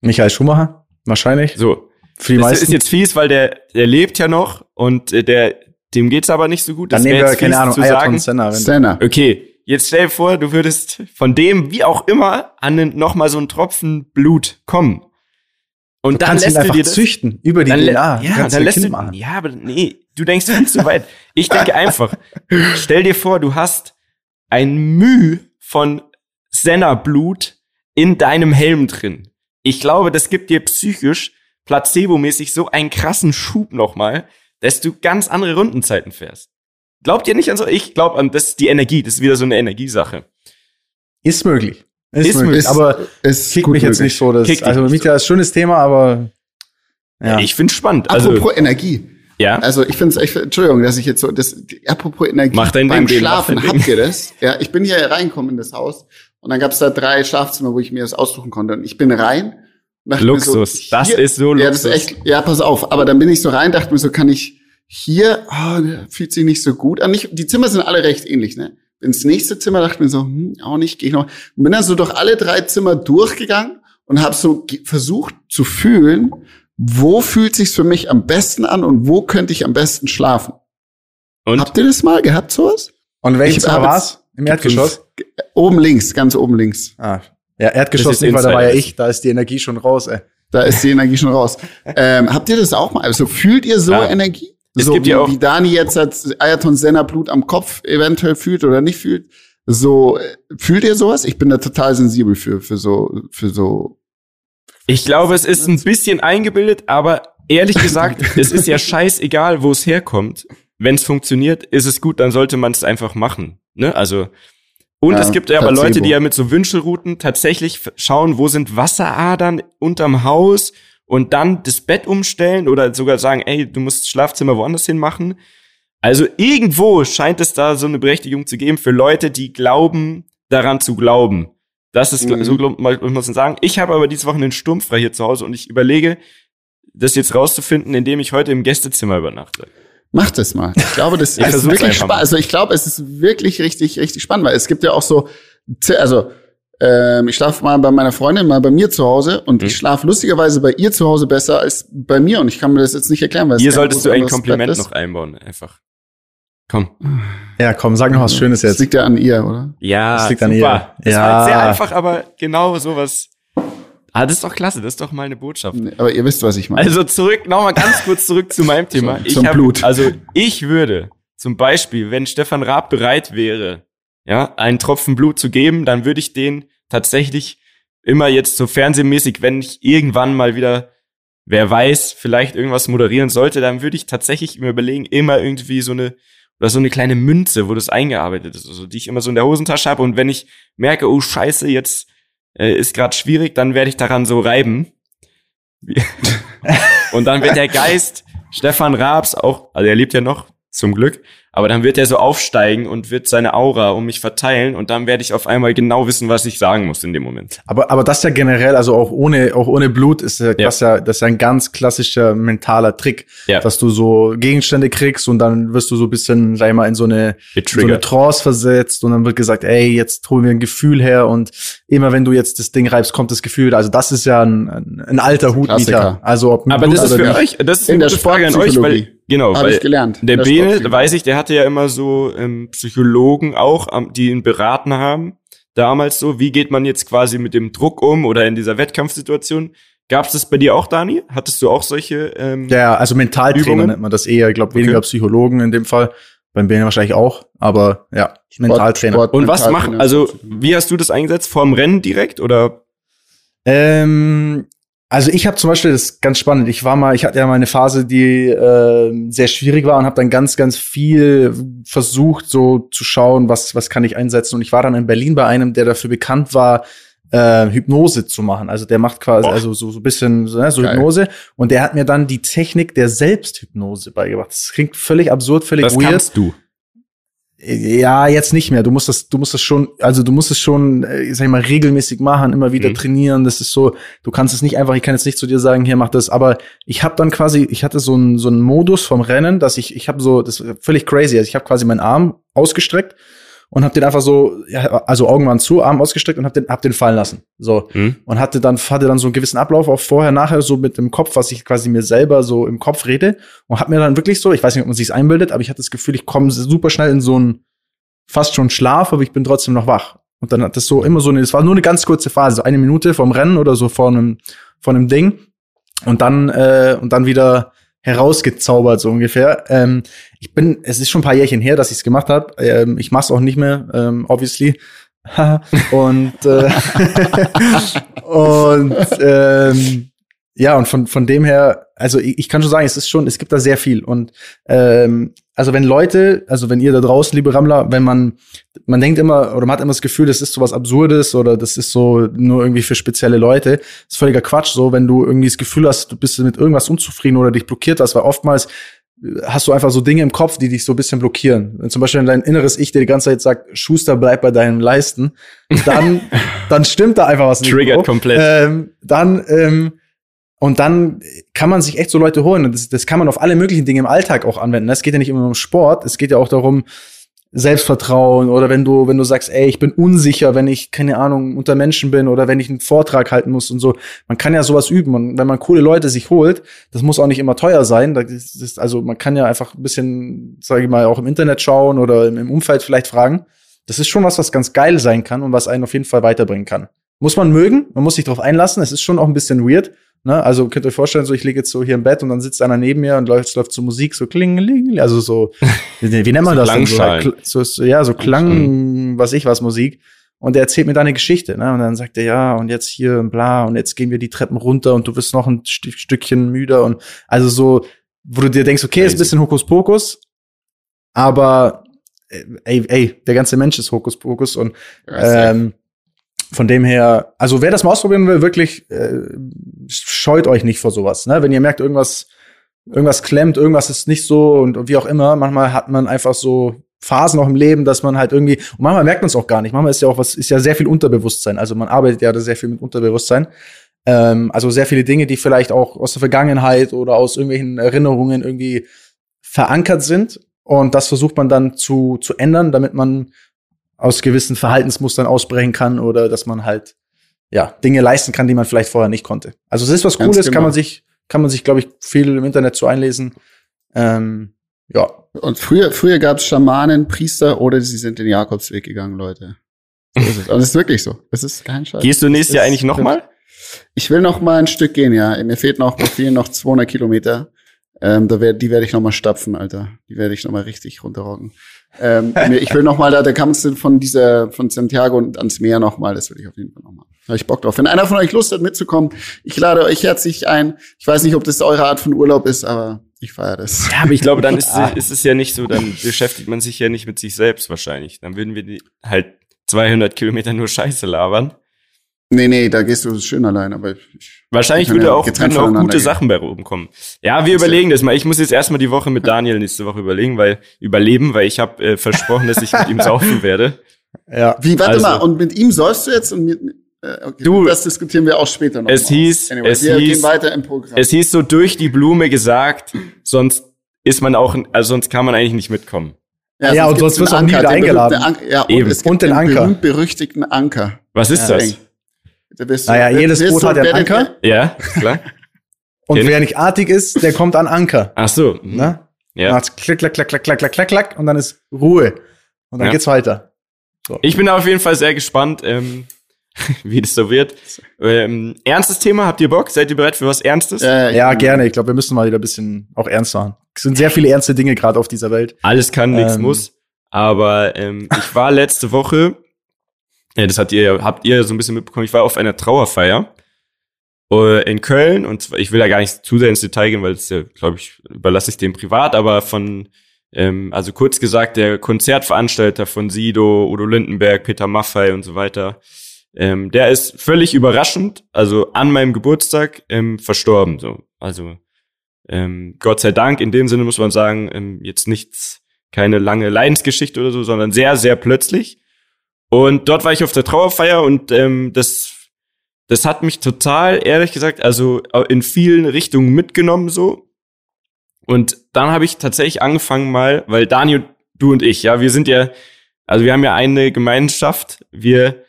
Michael Schumacher? Wahrscheinlich. So. Für die das meisten. ist jetzt fies, weil der, der lebt ja noch und äh, der, dem geht's aber nicht so gut. Dann nehmen wir, keine Ahnung, Ayrton Senna. Senna. Okay, Jetzt stell dir vor, du würdest von dem, wie auch immer, an noch mal so einen Tropfen Blut kommen. Und du dann lässt du dir das züchten über die DNA. Ja, dann lässt du, machen. ja, aber nee, du denkst viel zu weit. Ich denke einfach, stell dir vor, du hast ein Müh von Senna-Blut in deinem Helm drin. Ich glaube, das gibt dir psychisch placebomäßig so einen krassen Schub nochmal, dass du ganz andere Rundenzeiten fährst. Glaubt ihr nicht an so? Ich glaube an, das ist die Energie, das ist wieder so eine Energiesache. Ist möglich. Ist, ist möglich, aber es kickt mich jetzt nicht so. Dass, kickt also Mieter ist ein schönes Thema, aber ja. Ich finde spannend. Also, apropos Energie. Ja. Also ich finde es echt, Entschuldigung, dass ich jetzt so, das, apropos Energie, Mach dein beim Ding, Schlafen habt ihr das? Ja, ich bin hier reingekommen in das Haus und dann gab es da drei Schlafzimmer, wo ich mir das aussuchen konnte und ich bin rein. Luxus, so, das ist so Luxus. Ja, das ist echt, ja, pass auf, aber dann bin ich so rein, dachte mir so, kann ich hier oh, fühlt sich nicht so gut an. Nicht, die Zimmer sind alle recht ähnlich, ne? Ins nächste Zimmer dachte ich mir so, hm, auch nicht, gehe ich noch. Und bin dann so durch alle drei Zimmer durchgegangen und habe so versucht zu fühlen, wo fühlt sich's für mich am besten an und wo könnte ich am besten schlafen. Und? Habt ihr das mal gehabt, sowas? Und welches Zimmer war's? Im Erdgeschoss? Oben links, ganz oben links. Ah. Ja, Erdgeschoss nicht, weil da war ja ich, da ist die Energie schon raus, ey. Da ist die Energie schon raus. ähm, habt ihr das auch mal? Also fühlt ihr so ja. Energie? Es so gibt wie, ja auch wie Dani jetzt als Ayaton Senna Blut am Kopf eventuell fühlt oder nicht fühlt. So äh, fühlt ihr sowas? Ich bin da total sensibel für für so für so. Ich glaube, es ist ein bisschen eingebildet, aber ehrlich gesagt, es ist ja scheißegal, wo es herkommt. Wenn es funktioniert, ist es gut, dann sollte man es einfach machen. Ne? Also und ja, es gibt ja aber Leute, die ja mit so Wünschelrouten tatsächlich schauen, wo sind Wasseradern unterm Haus und dann das Bett umstellen oder sogar sagen, ey, du musst das Schlafzimmer woanders hin machen. Also irgendwo scheint es da so eine Berechtigung zu geben für Leute, die glauben, daran zu glauben. Das ist, mhm. so muss man sagen. Ich habe aber diese Woche einen Sturm frei hier zu Hause und ich überlege, das jetzt rauszufinden, indem ich heute im Gästezimmer übernachte. Mach das mal. Ich glaube, das ist wirklich spannend. Also ich glaube, es ist wirklich richtig, richtig spannend, weil es gibt ja auch so, also ähm, ich schlafe mal bei meiner Freundin, mal bei mir zu Hause und mhm. ich schlafe lustigerweise bei ihr zu Hause besser als bei mir und ich kann mir das jetzt nicht erklären, weil Hier solltest du ein Kompliment noch einbauen, einfach. Komm. Ja, komm, sag noch was Schönes jetzt. Das liegt ja an ihr, oder? Ja, das liegt super. an ihr. Das ja. war sehr einfach, aber genau sowas. Ah, das ist doch klasse, das ist doch mal eine Botschaft. Nee, aber ihr wisst, was ich meine. Also zurück, nochmal ganz kurz zurück zu meinem Thema. Zum, ich zum hab, Blut. Also ich würde zum Beispiel, wenn Stefan Raab bereit wäre, ja, einen Tropfen Blut zu geben, dann würde ich den tatsächlich immer jetzt so fernsehmäßig, wenn ich irgendwann mal wieder, wer weiß, vielleicht irgendwas moderieren sollte, dann würde ich tatsächlich mir überlegen, immer irgendwie so eine oder so eine kleine Münze, wo das eingearbeitet ist, also die ich immer so in der Hosentasche habe und wenn ich merke, oh Scheiße, jetzt äh, ist gerade schwierig, dann werde ich daran so reiben. und dann wird der Geist Stefan Raabs auch, also er lebt ja noch, zum Glück, aber dann wird er so aufsteigen und wird seine Aura um mich verteilen und dann werde ich auf einmal genau wissen, was ich sagen muss in dem Moment. Aber, aber das ja generell, also auch ohne, auch ohne Blut ist ja, das ja, das ist ja ein ganz klassischer mentaler Trick, ja. dass du so Gegenstände kriegst und dann wirst du so ein bisschen, sag ich mal, in so eine, so eine Trance versetzt und dann wird gesagt, ey, jetzt holen wir ein Gefühl her und immer wenn du jetzt das Ding reibst, kommt das Gefühl. Also das ist ja ein, ein, ein alter Hutmieter. Also ob aber Blut das ist für euch, das ist in eine der Frage an euch, weil Genau, habe ich gelernt. Der Bene, weiß ich, der hatte ja immer so ähm, Psychologen auch, die ihn beraten haben. Damals so, wie geht man jetzt quasi mit dem Druck um oder in dieser Wettkampfsituation? Gab es das bei dir auch, Dani? Hattest du auch solche? Ähm, ja, also Mentaltrainer Übungen? nennt man das eher. Ich glaube weniger okay. Psychologen in dem Fall. Beim Bene wahrscheinlich auch, aber ja, Sport, Mentaltrainer. Sport, Und was macht, also wie hast du das eingesetzt? Vorm Rennen direkt oder? Ähm, also ich habe zum Beispiel, das ist ganz spannend, ich war mal, ich hatte ja mal eine Phase, die äh, sehr schwierig war und habe dann ganz, ganz viel versucht, so zu schauen, was, was kann ich einsetzen. Und ich war dann in Berlin bei einem, der dafür bekannt war, äh, Hypnose zu machen. Also der macht quasi, oh. also so, so ein bisschen so, ne, so Hypnose. Und der hat mir dann die Technik der Selbsthypnose beigebracht. Das klingt völlig absurd, völlig das weird. Das kannst du. Ja, jetzt nicht mehr. Du musst das, du musst das schon, also du musst es schon, äh, sag ich mal, regelmäßig machen, immer wieder mhm. trainieren. Das ist so, du kannst es nicht einfach, ich kann jetzt nicht zu dir sagen, hier mach das. Aber ich habe dann quasi, ich hatte so einen so einen Modus vom Rennen, dass ich, ich habe so, das ist völlig crazy. Also ich habe quasi meinen Arm ausgestreckt und hab den einfach so, ja, also Augen waren zu, Arm ausgestreckt und hab den, hab den fallen lassen. So. Mhm. Und hatte dann, hatte dann so einen gewissen Ablauf auch vorher, nachher so mit dem Kopf, was ich quasi mir selber so im Kopf rede. Und hab mir dann wirklich so, ich weiß nicht, ob man sich's einbildet, aber ich hatte das Gefühl, ich komme super schnell in so einen fast schon Schlaf, aber ich bin trotzdem noch wach. Und dann hat das so immer so eine, es war nur eine ganz kurze Phase, so eine Minute vom Rennen oder so vor einem, vor einem Ding. Und dann, äh, und dann wieder herausgezaubert, so ungefähr. Ähm, ich bin, es ist schon ein paar Jährchen her, dass ich es gemacht habe. Ähm, ich mache es auch nicht mehr, ähm, obviously. und äh, und ähm, ja, und von, von dem her, also ich, ich kann schon sagen, es ist schon, es gibt da sehr viel. Und ähm, also wenn Leute, also wenn ihr da draußen, liebe Rammler, wenn man, man denkt immer, oder man hat immer das Gefühl, das ist so was Absurdes oder das ist so nur irgendwie für spezielle Leute, ist völliger Quatsch, so, wenn du irgendwie das Gefühl hast, du bist mit irgendwas unzufrieden oder dich blockiert hast, weil oftmals hast du einfach so Dinge im Kopf, die dich so ein bisschen blockieren. Wenn zum Beispiel dein inneres Ich dir die ganze Zeit sagt, Schuster, bleib bei deinen Leisten, dann, dann stimmt da einfach was nicht. Triggert komplett. Ähm, dann, ähm, und dann kann man sich echt so Leute holen. Und das, das kann man auf alle möglichen Dinge im Alltag auch anwenden. Es geht ja nicht immer um Sport, es geht ja auch darum, Selbstvertrauen oder wenn du, wenn du sagst, ey, ich bin unsicher, wenn ich, keine Ahnung, unter Menschen bin oder wenn ich einen Vortrag halten muss und so. Man kann ja sowas üben. Und wenn man coole Leute sich holt, das muss auch nicht immer teuer sein. Das ist, also man kann ja einfach ein bisschen, sage ich mal, auch im Internet schauen oder im, im Umfeld vielleicht fragen. Das ist schon was, was ganz geil sein kann und was einen auf jeden Fall weiterbringen kann. Muss man mögen, man muss sich darauf einlassen. Es ist schon auch ein bisschen weird. Ne? Also könnt ihr euch vorstellen, so ich liege jetzt so hier im Bett und dann sitzt einer neben mir und läuft, läuft so Musik, so klingeling, also so, wie, wie nennt man das denn? So, so, ja, so Klang, was ich was, Musik. Und er erzählt mir da eine Geschichte, ne? Und dann sagt er, ja, und jetzt hier bla, und jetzt gehen wir die Treppen runter und du wirst noch ein St Stückchen müder und also so, wo du dir denkst, okay, ist ein bisschen Hokuspokus, aber ey, ey, der ganze Mensch ist Hokuspokus und ähm, von dem her, also wer das mal ausprobieren will, wirklich äh, scheut euch nicht vor sowas. Ne? Wenn ihr merkt, irgendwas, irgendwas klemmt, irgendwas ist nicht so und, wie auch immer, manchmal hat man einfach so Phasen noch im Leben, dass man halt irgendwie, und manchmal merkt man es auch gar nicht. Manchmal ist ja auch was, ist ja sehr viel Unterbewusstsein. Also man arbeitet ja da sehr viel mit Unterbewusstsein. Ähm, also sehr viele Dinge, die vielleicht auch aus der Vergangenheit oder aus irgendwelchen Erinnerungen irgendwie verankert sind. Und das versucht man dann zu, zu ändern, damit man aus gewissen Verhaltensmustern ausbrechen kann oder dass man halt ja Dinge leisten kann, die man vielleicht vorher nicht konnte. Also es ist was Cooles, genau. kann man sich kann man sich glaube ich viel im Internet so einlesen. Ähm, ja. Und früher früher gab es Schamanen, Priester oder sie sind den Jakobsweg gegangen, Leute. So ist es. Und es ist wirklich so. Es ist kein Scheiß. Gehst du nächstes Jahr eigentlich noch mal? Ich will noch mal ein Stück gehen, ja. Mir fehlt noch bei vielen noch 200 Kilometer. Ähm, da werd, die werde ich noch mal stapfen, Alter. Die werde ich noch mal richtig runterrocken. Ähm, ich will noch mal da, da kannst du von dieser, von Santiago und ans Meer noch mal. Das will ich auf jeden Fall noch mal. Habe ich Bock drauf. Wenn einer von euch Lust hat mitzukommen, ich lade euch herzlich ein. Ich weiß nicht, ob das eure Art von Urlaub ist, aber ich feiere das. Ja, aber ich glaube, dann ist, ist es ja nicht so, dann beschäftigt man sich ja nicht mit sich selbst wahrscheinlich. Dann würden wir die halt 200 Kilometer nur Scheiße labern. Nee, nee, da gehst du schön allein, aber ich, Wahrscheinlich würde ja auch, würden auch gute gehen. Sachen bei oben kommen. Ja, wir überlegen das mal. Ich muss jetzt erstmal die Woche mit Daniel nächste Woche überlegen, weil überleben, weil ich habe äh, versprochen, dass ich mit ihm saufen werde. Ja. Wie, warte also, mal, und mit ihm säufst du jetzt und mit, okay, du, das diskutieren wir auch später noch. Es hieß, anyway, es hieß, Es hieß so durch die Blume gesagt, sonst ist man auch, also sonst kann man eigentlich nicht mitkommen. Ja, ja und sonst wirst du auch nie wieder eingeladen. Anker, ja, und Eben. es gibt und den, den Anker. berühmt-berüchtigten Anker. Was ist ja, das? Da bist du, naja, jedes Boot hat einen Anker. Ja, klar. und Kenn wer nicht artig ist, der kommt an Anker. Ach so. Ne? Ja. Dann klick, klack, klack, klack, klack, klack, klack, klack, und dann ist Ruhe. Und dann ja. geht's weiter. So. Ich bin auf jeden Fall sehr gespannt, ähm, wie das so wird. Ähm, ernstes Thema, habt ihr Bock? Seid ihr bereit für was Ernstes? Äh, ja, gerne. Ich glaube, wir müssen mal wieder ein bisschen auch ernst machen. Es sind sehr viele ernste Dinge gerade auf dieser Welt. Alles kann, nichts ähm, muss. Aber ähm, ich war letzte Woche ja, das habt ihr, habt ihr so ein bisschen mitbekommen. Ich war auf einer Trauerfeier äh, in Köln und ich will da gar nicht zu sehr ins Detail gehen, weil es ja, glaube ich, überlasse ich dem privat, aber von, ähm, also kurz gesagt, der Konzertveranstalter von Sido, Udo Lindenberg, Peter Maffei und so weiter, ähm, der ist völlig überraschend, also an meinem Geburtstag ähm, verstorben. So, also ähm, Gott sei Dank. In dem Sinne muss man sagen, ähm, jetzt nichts, keine lange Leidensgeschichte oder so, sondern sehr, sehr plötzlich. Und dort war ich auf der Trauerfeier und ähm, das, das hat mich total, ehrlich gesagt, also in vielen Richtungen mitgenommen so. Und dann habe ich tatsächlich angefangen mal, weil Daniel, du und ich, ja, wir sind ja, also wir haben ja eine Gemeinschaft, wir,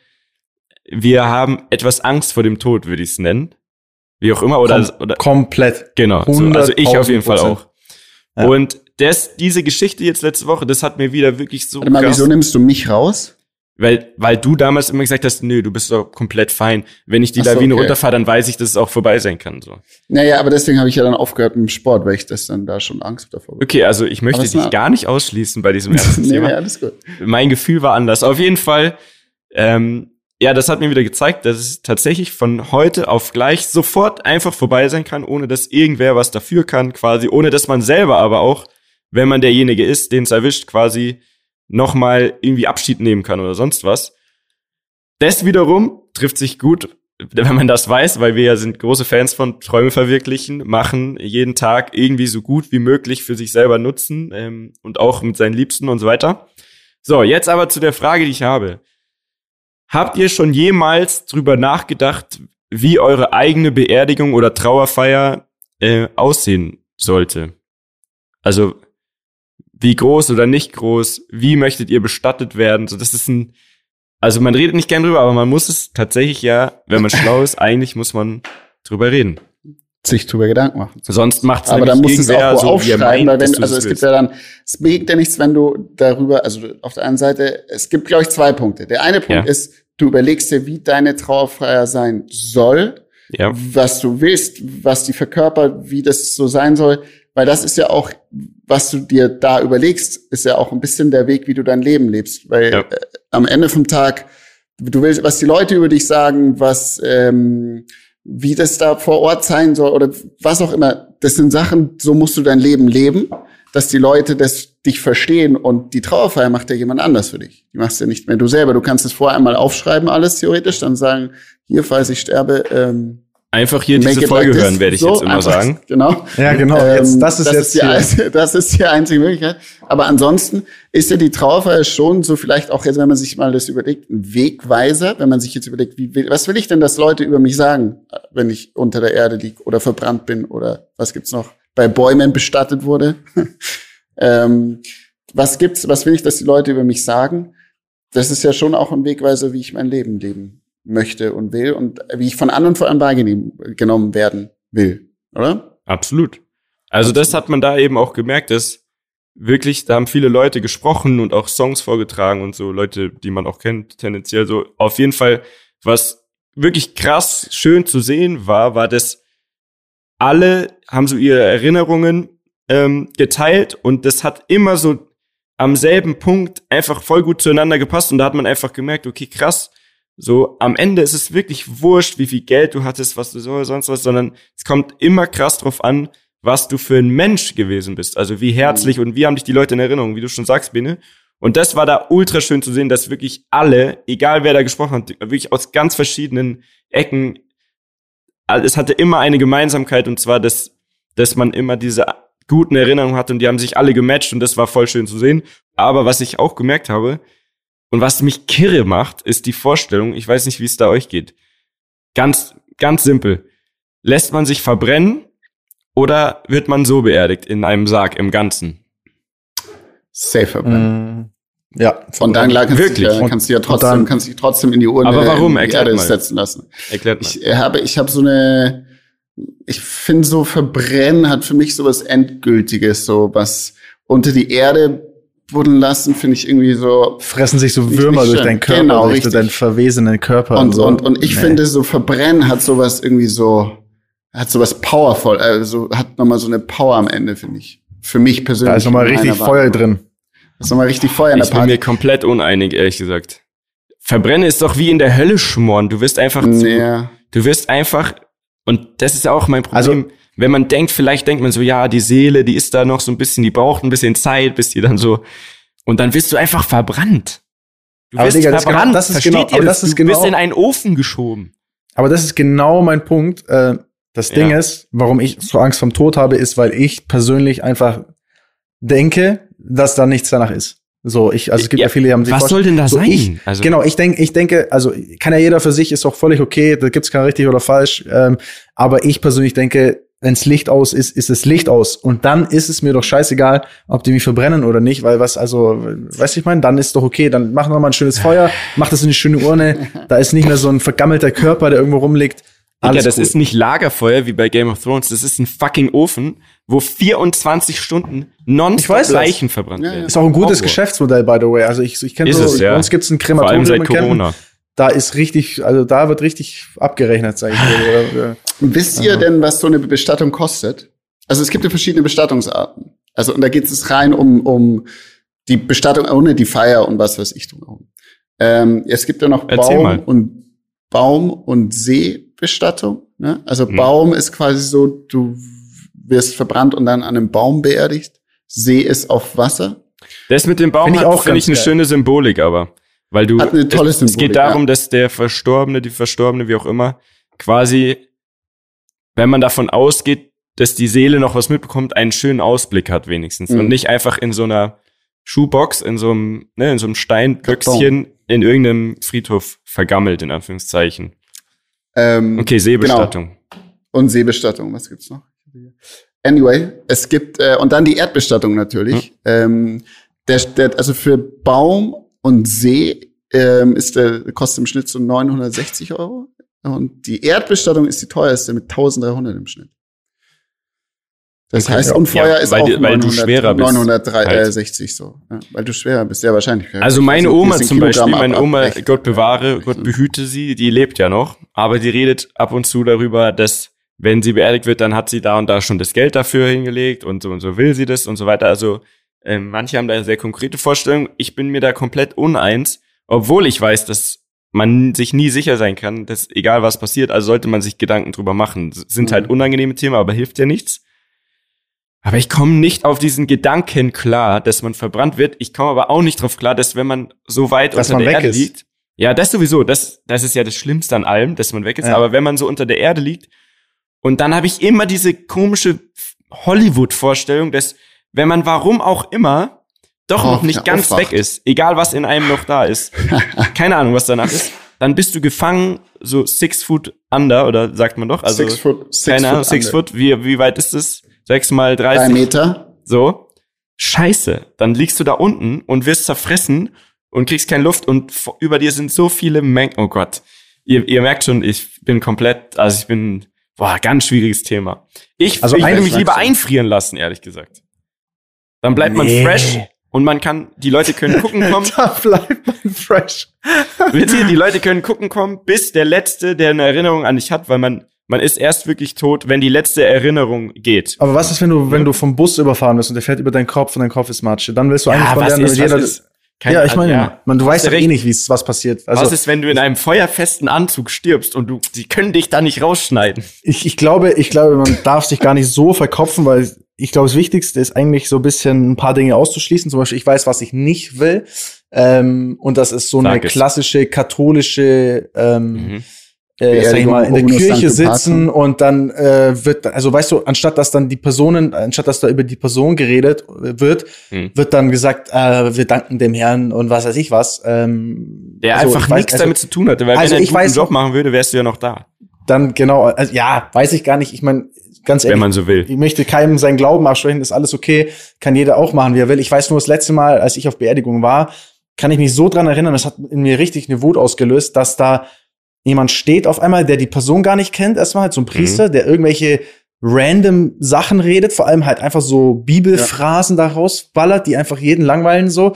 wir haben etwas Angst vor dem Tod, würde ich es nennen. Wie auch immer, oder, Kom oder komplett. Genau. So, also ich auf jeden Fall auch. Ja. Und das, diese Geschichte jetzt letzte Woche, das hat mir wieder wirklich so. Warte mal, wieso nimmst du mich raus? Weil, weil du damals immer gesagt hast, nö, du bist doch komplett fein. Wenn ich die so, Lawine okay. runterfahre, dann weiß ich, dass es auch vorbei sein kann. So. Naja, aber deswegen habe ich ja dann aufgehört mit dem Sport, weil ich das dann da schon Angst davor habe. Okay, also ich möchte dich gar nicht ausschließen bei diesem ersten nee, Thema. Nee, alles gut. Mein Gefühl war anders. Auf jeden Fall, ähm, ja, das hat mir wieder gezeigt, dass es tatsächlich von heute auf gleich sofort einfach vorbei sein kann, ohne dass irgendwer was dafür kann, quasi, ohne dass man selber aber auch, wenn man derjenige ist, den es erwischt, quasi nochmal irgendwie Abschied nehmen kann oder sonst was. Das wiederum trifft sich gut, wenn man das weiß, weil wir ja sind große Fans von Träume verwirklichen, machen jeden Tag irgendwie so gut wie möglich für sich selber nutzen ähm, und auch mit seinen Liebsten und so weiter. So, jetzt aber zu der Frage, die ich habe. Habt ihr schon jemals drüber nachgedacht, wie eure eigene Beerdigung oder Trauerfeier äh, aussehen sollte? Also wie groß oder nicht groß, wie möchtet ihr bestattet werden? So, das ist ein, also man redet nicht gern drüber, aber man muss es tatsächlich ja, wenn man schlau ist, eigentlich muss man drüber reden. Sich drüber Gedanken machen. Sonst macht es Aber dann muss es auch so, aufschreiben, weil wenn, also es gibt ja dann, es bringt ja nichts, wenn du darüber, also auf der einen Seite, es gibt, glaube ich, zwei Punkte. Der eine Punkt ja. ist, du überlegst dir, wie deine Trauerfeier sein soll, ja. was du willst, was die verkörpert, wie das so sein soll. Weil das ist ja auch, was du dir da überlegst, ist ja auch ein bisschen der Weg, wie du dein Leben lebst. Weil ja. äh, am Ende vom Tag, du willst, was die Leute über dich sagen, was, ähm, wie das da vor Ort sein soll oder was auch immer, das sind Sachen, so musst du dein Leben leben, dass die Leute das dich verstehen und die Trauerfeier macht ja jemand anders für dich. Die machst ja nicht mehr du selber. Du kannst es vorher einmal aufschreiben, alles theoretisch, dann sagen, hier, falls ich sterbe, ähm, Einfach hier diese Folge like hören, werde ich so, jetzt immer einfach, sagen. Genau. Ja, genau. Jetzt, das ist das jetzt ist die, einzige, das ist die einzige Möglichkeit. Aber ansonsten ist ja die Trauerfeier schon so vielleicht auch jetzt, wenn man sich mal das überlegt, ein Wegweiser, wenn man sich jetzt überlegt, wie will, was will ich denn, dass Leute über mich sagen, wenn ich unter der Erde liege oder verbrannt bin oder was gibt's noch, bei Bäumen bestattet wurde. ähm, was gibt's, was will ich, dass die Leute über mich sagen? Das ist ja schon auch ein Wegweiser, wie ich mein Leben leben möchte und will und wie ich von anderen vor allem wahrgenommen werden will, oder? Absolut. Also Absolut. das hat man da eben auch gemerkt, dass wirklich, da haben viele Leute gesprochen und auch Songs vorgetragen und so, Leute, die man auch kennt, tendenziell so. Auf jeden Fall, was wirklich krass schön zu sehen war, war, dass alle haben so ihre Erinnerungen ähm, geteilt und das hat immer so am selben Punkt einfach voll gut zueinander gepasst und da hat man einfach gemerkt, okay, krass, so am Ende ist es wirklich wurscht, wie viel Geld du hattest, was du so sonst was, sondern es kommt immer krass drauf an, was du für ein Mensch gewesen bist. Also wie herzlich mhm. und wie haben dich die Leute in Erinnerung, wie du schon sagst, Bene. Und das war da ultra schön zu sehen, dass wirklich alle, egal wer da gesprochen hat, wirklich aus ganz verschiedenen Ecken, es hatte immer eine Gemeinsamkeit und zwar, dass, dass man immer diese guten Erinnerungen hatte und die haben sich alle gematcht und das war voll schön zu sehen. Aber was ich auch gemerkt habe und was mich kirre macht, ist die Vorstellung, ich weiß nicht, wie es da euch geht. Ganz, ganz simpel. Lässt man sich verbrennen oder wird man so beerdigt in einem Sarg im Ganzen? Safe verbrennen. Mm, ja. Von dann kannst wirklich. Du, kannst du ja trotzdem, dann, kannst dich trotzdem in die Urne aber warum? in die Erde mal. setzen lassen. Erklärt mal. Ich habe, ich habe so eine, ich finde so verbrennen hat für mich so was Endgültiges, so was unter die Erde buddeln lassen, finde ich irgendwie so. Fressen sich so Würmer durch deinen Körper, genau, durch deinen verwesenen Körper. Und, und, so. und, und ich nee. finde so verbrennen hat sowas irgendwie so, hat sowas powerful, also hat nochmal so eine Power am Ende, finde ich. Für mich persönlich. Da ist nochmal richtig Feuer drin. Da ist nochmal richtig Feuer in der Party. Ich bin mir komplett uneinig, ehrlich gesagt. Verbrennen ist doch wie in der Hölle schmoren. Du wirst einfach, ja. du wirst einfach, und das ist auch mein Problem. Also, wenn man denkt, vielleicht denkt man so, ja, die Seele, die ist da noch so ein bisschen, die braucht ein bisschen Zeit, bis die dann so, und dann wirst du einfach verbrannt. Du wirst Digga, verbrannt. Das, das ist genau, ihr? Das, das ist du genau, bist in einen Ofen geschoben. Aber das ist genau mein Punkt. Äh, das Ding ja. ist, warum ich so Angst vom Tod habe, ist, weil ich persönlich einfach denke, dass da nichts danach ist. So, ich, also es gibt ja, ja viele, die haben sich Was soll denn da so sein? Ich, also genau, ich denke, ich denke, also kann ja jeder für sich, ist auch völlig okay, da gibt's kein richtig oder falsch. Ähm, aber ich persönlich denke, wenns Licht aus ist, ist es Licht aus. Und dann ist es mir doch scheißegal, ob die mich verbrennen oder nicht, weil was, also, weißt du, ich meine, dann ist doch okay, dann mach noch mal ein schönes Feuer, mach das in eine schöne Urne, da ist nicht mehr so ein vergammelter Körper, der irgendwo rumliegt. Alles Digga, das cool. ist nicht Lagerfeuer wie bei Game of Thrones, das ist ein fucking Ofen, wo 24 Stunden nonstop Leichen das. verbrannt werden. Ja, ja. Ist auch ein gutes Horror. Geschäftsmodell, by the way. Also ich, ich kenne so, es, ja. bei uns gibt's ein Krematorium. Vor allem seit Corona. Da ist richtig, also da wird richtig abgerechnet, sag ich mal. Wisst ihr denn, was so eine Bestattung kostet? Also es gibt ja verschiedene Bestattungsarten. Also und da geht es rein um, um die Bestattung ohne die Feier und was weiß ich drumherum. Ähm, es gibt ja noch Baum und Baum und Seebestattung. Ne? Also mhm. Baum ist quasi so, du wirst verbrannt und dann an einem Baum beerdigt. See ist auf Wasser. Das mit dem Baum find ich auch finde ich eine geil. schöne Symbolik, aber weil du hat eine tolle es, Symbolik, es geht darum, ja. dass der Verstorbene, die Verstorbene, wie auch immer, quasi, wenn man davon ausgeht, dass die Seele noch was mitbekommt, einen schönen Ausblick hat wenigstens mhm. und nicht einfach in so einer Schuhbox, in so einem, ne, in so einem Steinböckschen in irgendeinem Friedhof vergammelt, in Anführungszeichen. Ähm, okay, Seebestattung. Genau. Und Seebestattung, was gibt's noch? Anyway, es gibt, äh, und dann die Erdbestattung natürlich. Hm. Ähm, der, der, also für Baum und See ähm, ist der, kostet im Schnitt so 960 Euro. Und die Erdbestattung ist die teuerste mit 1300 im Schnitt. Das okay, heißt, ja. und Feuer ja, ist weil, auch weil 900, du schwerer bist. 960 halt. so. Ja, weil du schwerer bist, sehr wahrscheinlich. Also meine also Oma zum Beispiel, meine Oma, ab, Gott bewahre, Gott behüte sie, die lebt ja noch, aber die redet ab und zu darüber, dass wenn sie beerdigt wird, dann hat sie da und da schon das Geld dafür hingelegt und so und so will sie das und so weiter. Also äh, manche haben da sehr konkrete Vorstellungen. Ich bin mir da komplett uneins, obwohl ich weiß, dass man sich nie sicher sein kann, dass egal was passiert, also sollte man sich Gedanken drüber machen. Sind halt mhm. halt unangenehme Themen, aber hilft ja nichts. Aber ich komme nicht auf diesen Gedanken klar, dass man verbrannt wird. Ich komme aber auch nicht drauf klar, dass wenn man so weit dass unter der Erde ist. liegt, ja, das sowieso, das, das ist ja das Schlimmste an allem, dass man weg ist. Ja. Aber wenn man so unter der Erde liegt, und dann habe ich immer diese komische Hollywood-Vorstellung, dass wenn man warum auch immer doch noch nicht ganz aufwacht. weg ist, egal was in einem noch da ist, keine Ahnung, was danach ist, dann bist du gefangen, so six foot under, oder sagt man doch, also six foot, six keine Ahnung, six foot, wie, wie weit ist es? Sechs mal dreißig. Drei Meter. So. Scheiße. Dann liegst du da unten und wirst zerfressen und kriegst keine Luft und über dir sind so viele Mengen. Oh Gott. Ihr, ihr merkt schon, ich bin komplett, also ich bin, boah, ganz schwieriges Thema. Ich, also ich würde mich lieber einfrieren lassen, ehrlich gesagt. Dann bleibt nee. man fresh. und man kann, die Leute können gucken kommen. da bleibt man fresh. Ihr, die Leute können gucken kommen, bis der Letzte, der eine Erinnerung an dich hat, weil man, man ist erst wirklich tot, wenn die letzte Erinnerung geht. Aber was ist, wenn du, wenn du vom Bus überfahren wirst und der fährt über deinen Kopf und dein Kopf ist Matsche? Dann willst du ja, eigentlich von der, ist, jeder, ist, kein, ja, ich meine, ja. man, du weißt ja eh nicht, wie was passiert. Also, was ist, wenn du in einem feuerfesten Anzug stirbst und du, sie können dich da nicht rausschneiden? Ich, ich glaube, ich glaube, man darf sich gar nicht so verkopfen, weil ich glaube, das Wichtigste ist eigentlich so ein bisschen ein paar Dinge auszuschließen. Zum Beispiel, ich weiß, was ich nicht will. Ähm, und das ist so Sag eine es. klassische katholische ähm, mhm äh, sag ich mal, in der Kirche sitzen und dann äh, wird, also weißt du, anstatt dass dann die Personen, anstatt dass da über die Person geredet wird, hm. wird dann gesagt, äh, wir danken dem Herrn und was weiß ich was. Ähm, Der also, einfach nichts also, damit zu tun hatte, weil also wenn er einen Job machen würde, wärst du ja noch da. Dann genau, also, ja, weiß ich gar nicht. Ich meine, ganz ehrlich, wenn man so will. Ich möchte keinem seinen Glauben absprechen, ist alles okay, kann jeder auch machen, wie er will. Ich weiß nur, das letzte Mal, als ich auf Beerdigung war, kann ich mich so dran erinnern, das hat in mir richtig eine Wut ausgelöst, dass da jemand steht auf einmal, der die Person gar nicht kennt, erstmal halt so ein Priester, mhm. der irgendwelche random Sachen redet, vor allem halt einfach so Bibelphrasen ja. daraus ballert, die einfach jeden langweilen so.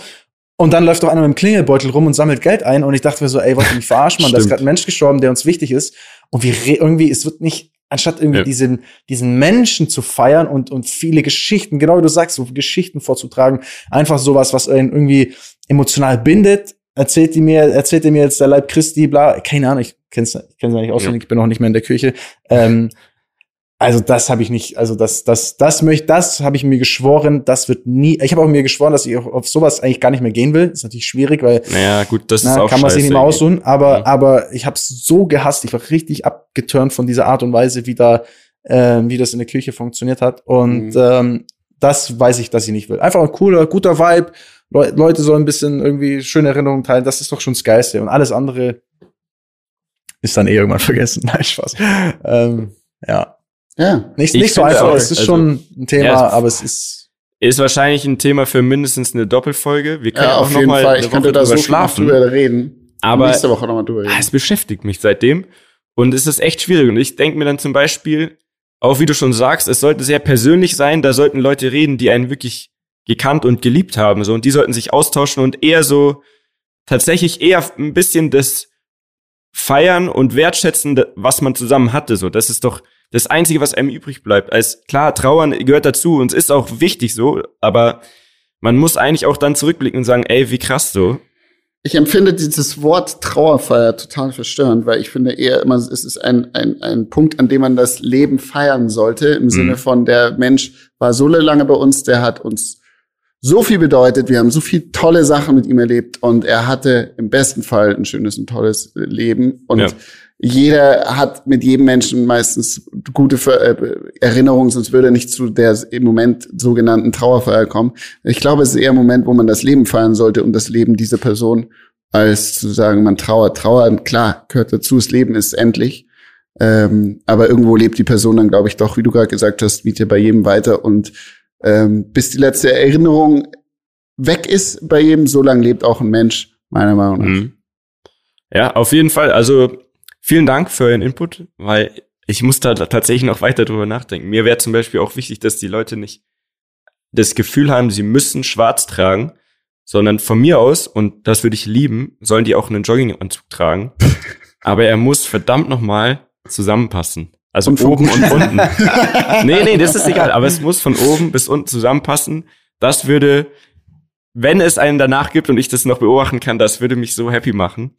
Und dann läuft doch einer mit dem Klingelbeutel rum und sammelt Geld ein. Und ich dachte mir so, ey, ihr mich verarschen, man? da ist gerade ein Mensch gestorben, der uns wichtig ist. Und wir irgendwie, es wird nicht, anstatt irgendwie ja. diesen, diesen Menschen zu feiern und, und viele Geschichten, genau wie du sagst, so Geschichten vorzutragen, einfach sowas, was irgendwie emotional bindet, erzählt die mir, erzählt ihr mir jetzt der Leib Christi, bla, keine Ahnung, ich kenn's, ich kenn's ja nicht auswendig, ja. ich bin auch nicht mehr in der Kirche. Ähm, also das habe ich nicht, also das, das, das möchte, das habe ich mir geschworen, das wird nie. Ich habe auch mir geschworen, dass ich auf sowas eigentlich gar nicht mehr gehen will. Ist natürlich schwierig, weil naja, gut, das na, ist auch kann man sich nicht mehr aussuchen. Aber, ja. aber ich habe so gehasst. Ich war richtig abgeturnt von dieser Art und Weise, wie da, äh, wie das in der Kirche funktioniert hat. Und mhm. ähm, das weiß ich, dass ich nicht will. Einfach ein cooler, guter Vibe Le Leute sollen ein bisschen irgendwie schöne Erinnerungen teilen. Das ist doch schon das Geiste. Und alles andere ist dann eh irgendwann vergessen. Nein, Spaß. ähm, ja. Ja. Nicht, nicht so einfach. es ist also, schon ein Thema, ja, aber es ist ist wahrscheinlich ein Thema für mindestens eine Doppelfolge. Wir können ja, auch noch mal Fall. Ich könnte da so schlafen. drüber reden. Aber nächste Woche noch mal drüber reden. es beschäftigt mich seitdem und es ist echt schwierig. Und ich denke mir dann zum Beispiel, auch wie du schon sagst, es sollte sehr persönlich sein. Da sollten Leute reden, die einen wirklich gekannt und geliebt haben. So, und die sollten sich austauschen und eher so tatsächlich eher ein bisschen das feiern und wertschätzen, was man zusammen hatte. So, das ist doch das Einzige, was einem übrig bleibt. Als klar, Trauern gehört dazu und es ist auch wichtig so, aber man muss eigentlich auch dann zurückblicken und sagen, ey, wie krass so. Ich empfinde dieses Wort Trauerfeier total verstörend, weil ich finde eher immer, es ist ein, ein, ein Punkt, an dem man das Leben feiern sollte, im mhm. Sinne von der Mensch war so lange bei uns, der hat uns so viel bedeutet. Wir haben so viel tolle Sachen mit ihm erlebt und er hatte im besten Fall ein schönes und tolles Leben und ja. Jeder hat mit jedem Menschen meistens gute äh, Erinnerungen, sonst würde er nicht zu der im Moment sogenannten Trauerfeier kommen. Ich glaube, es ist eher ein Moment, wo man das Leben feiern sollte und das Leben dieser Person, als zu sagen, man trauert. Trauern, klar, gehört dazu, das Leben ist endlich. Ähm, aber irgendwo lebt die Person dann, glaube ich, doch, wie du gerade gesagt hast, wie bei jedem weiter und ähm, bis die letzte Erinnerung weg ist bei jedem, so lange lebt auch ein Mensch, meiner Meinung nach. Mhm. Ja, auf jeden Fall. Also vielen Dank für euren Input, weil ich muss da tatsächlich noch weiter drüber nachdenken. Mir wäre zum Beispiel auch wichtig, dass die Leute nicht das Gefühl haben, sie müssen schwarz tragen, sondern von mir aus, und das würde ich lieben, sollen die auch einen Jogginganzug tragen. Aber er muss verdammt nochmal zusammenpassen. Also und oben und unten. nee, nee, das ist egal. Aber es muss von oben bis unten zusammenpassen. Das würde, wenn es einen danach gibt und ich das noch beobachten kann, das würde mich so happy machen.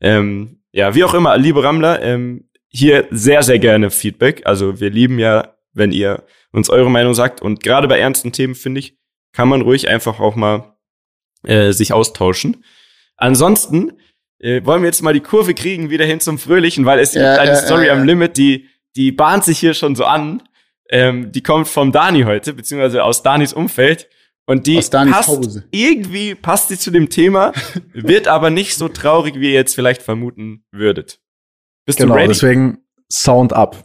Ähm, ja, wie auch immer, liebe Rammler, ähm, hier sehr, sehr gerne Feedback. Also wir lieben ja, wenn ihr uns eure Meinung sagt. Und gerade bei ernsten Themen, finde ich, kann man ruhig einfach auch mal äh, sich austauschen. Ansonsten äh, wollen wir jetzt mal die Kurve kriegen, wieder hin zum Fröhlichen, weil es ja, gibt eine ja, Story ja, am Limit, die die bahnt sich hier schon so an. Ähm, die kommt vom Dani heute, beziehungsweise aus Danis Umfeld. Und die passt Hause. irgendwie passt sie zu dem Thema, wird aber nicht so traurig, wie ihr jetzt vielleicht vermuten würdet. Bist genau, du ready? Deswegen Sound up.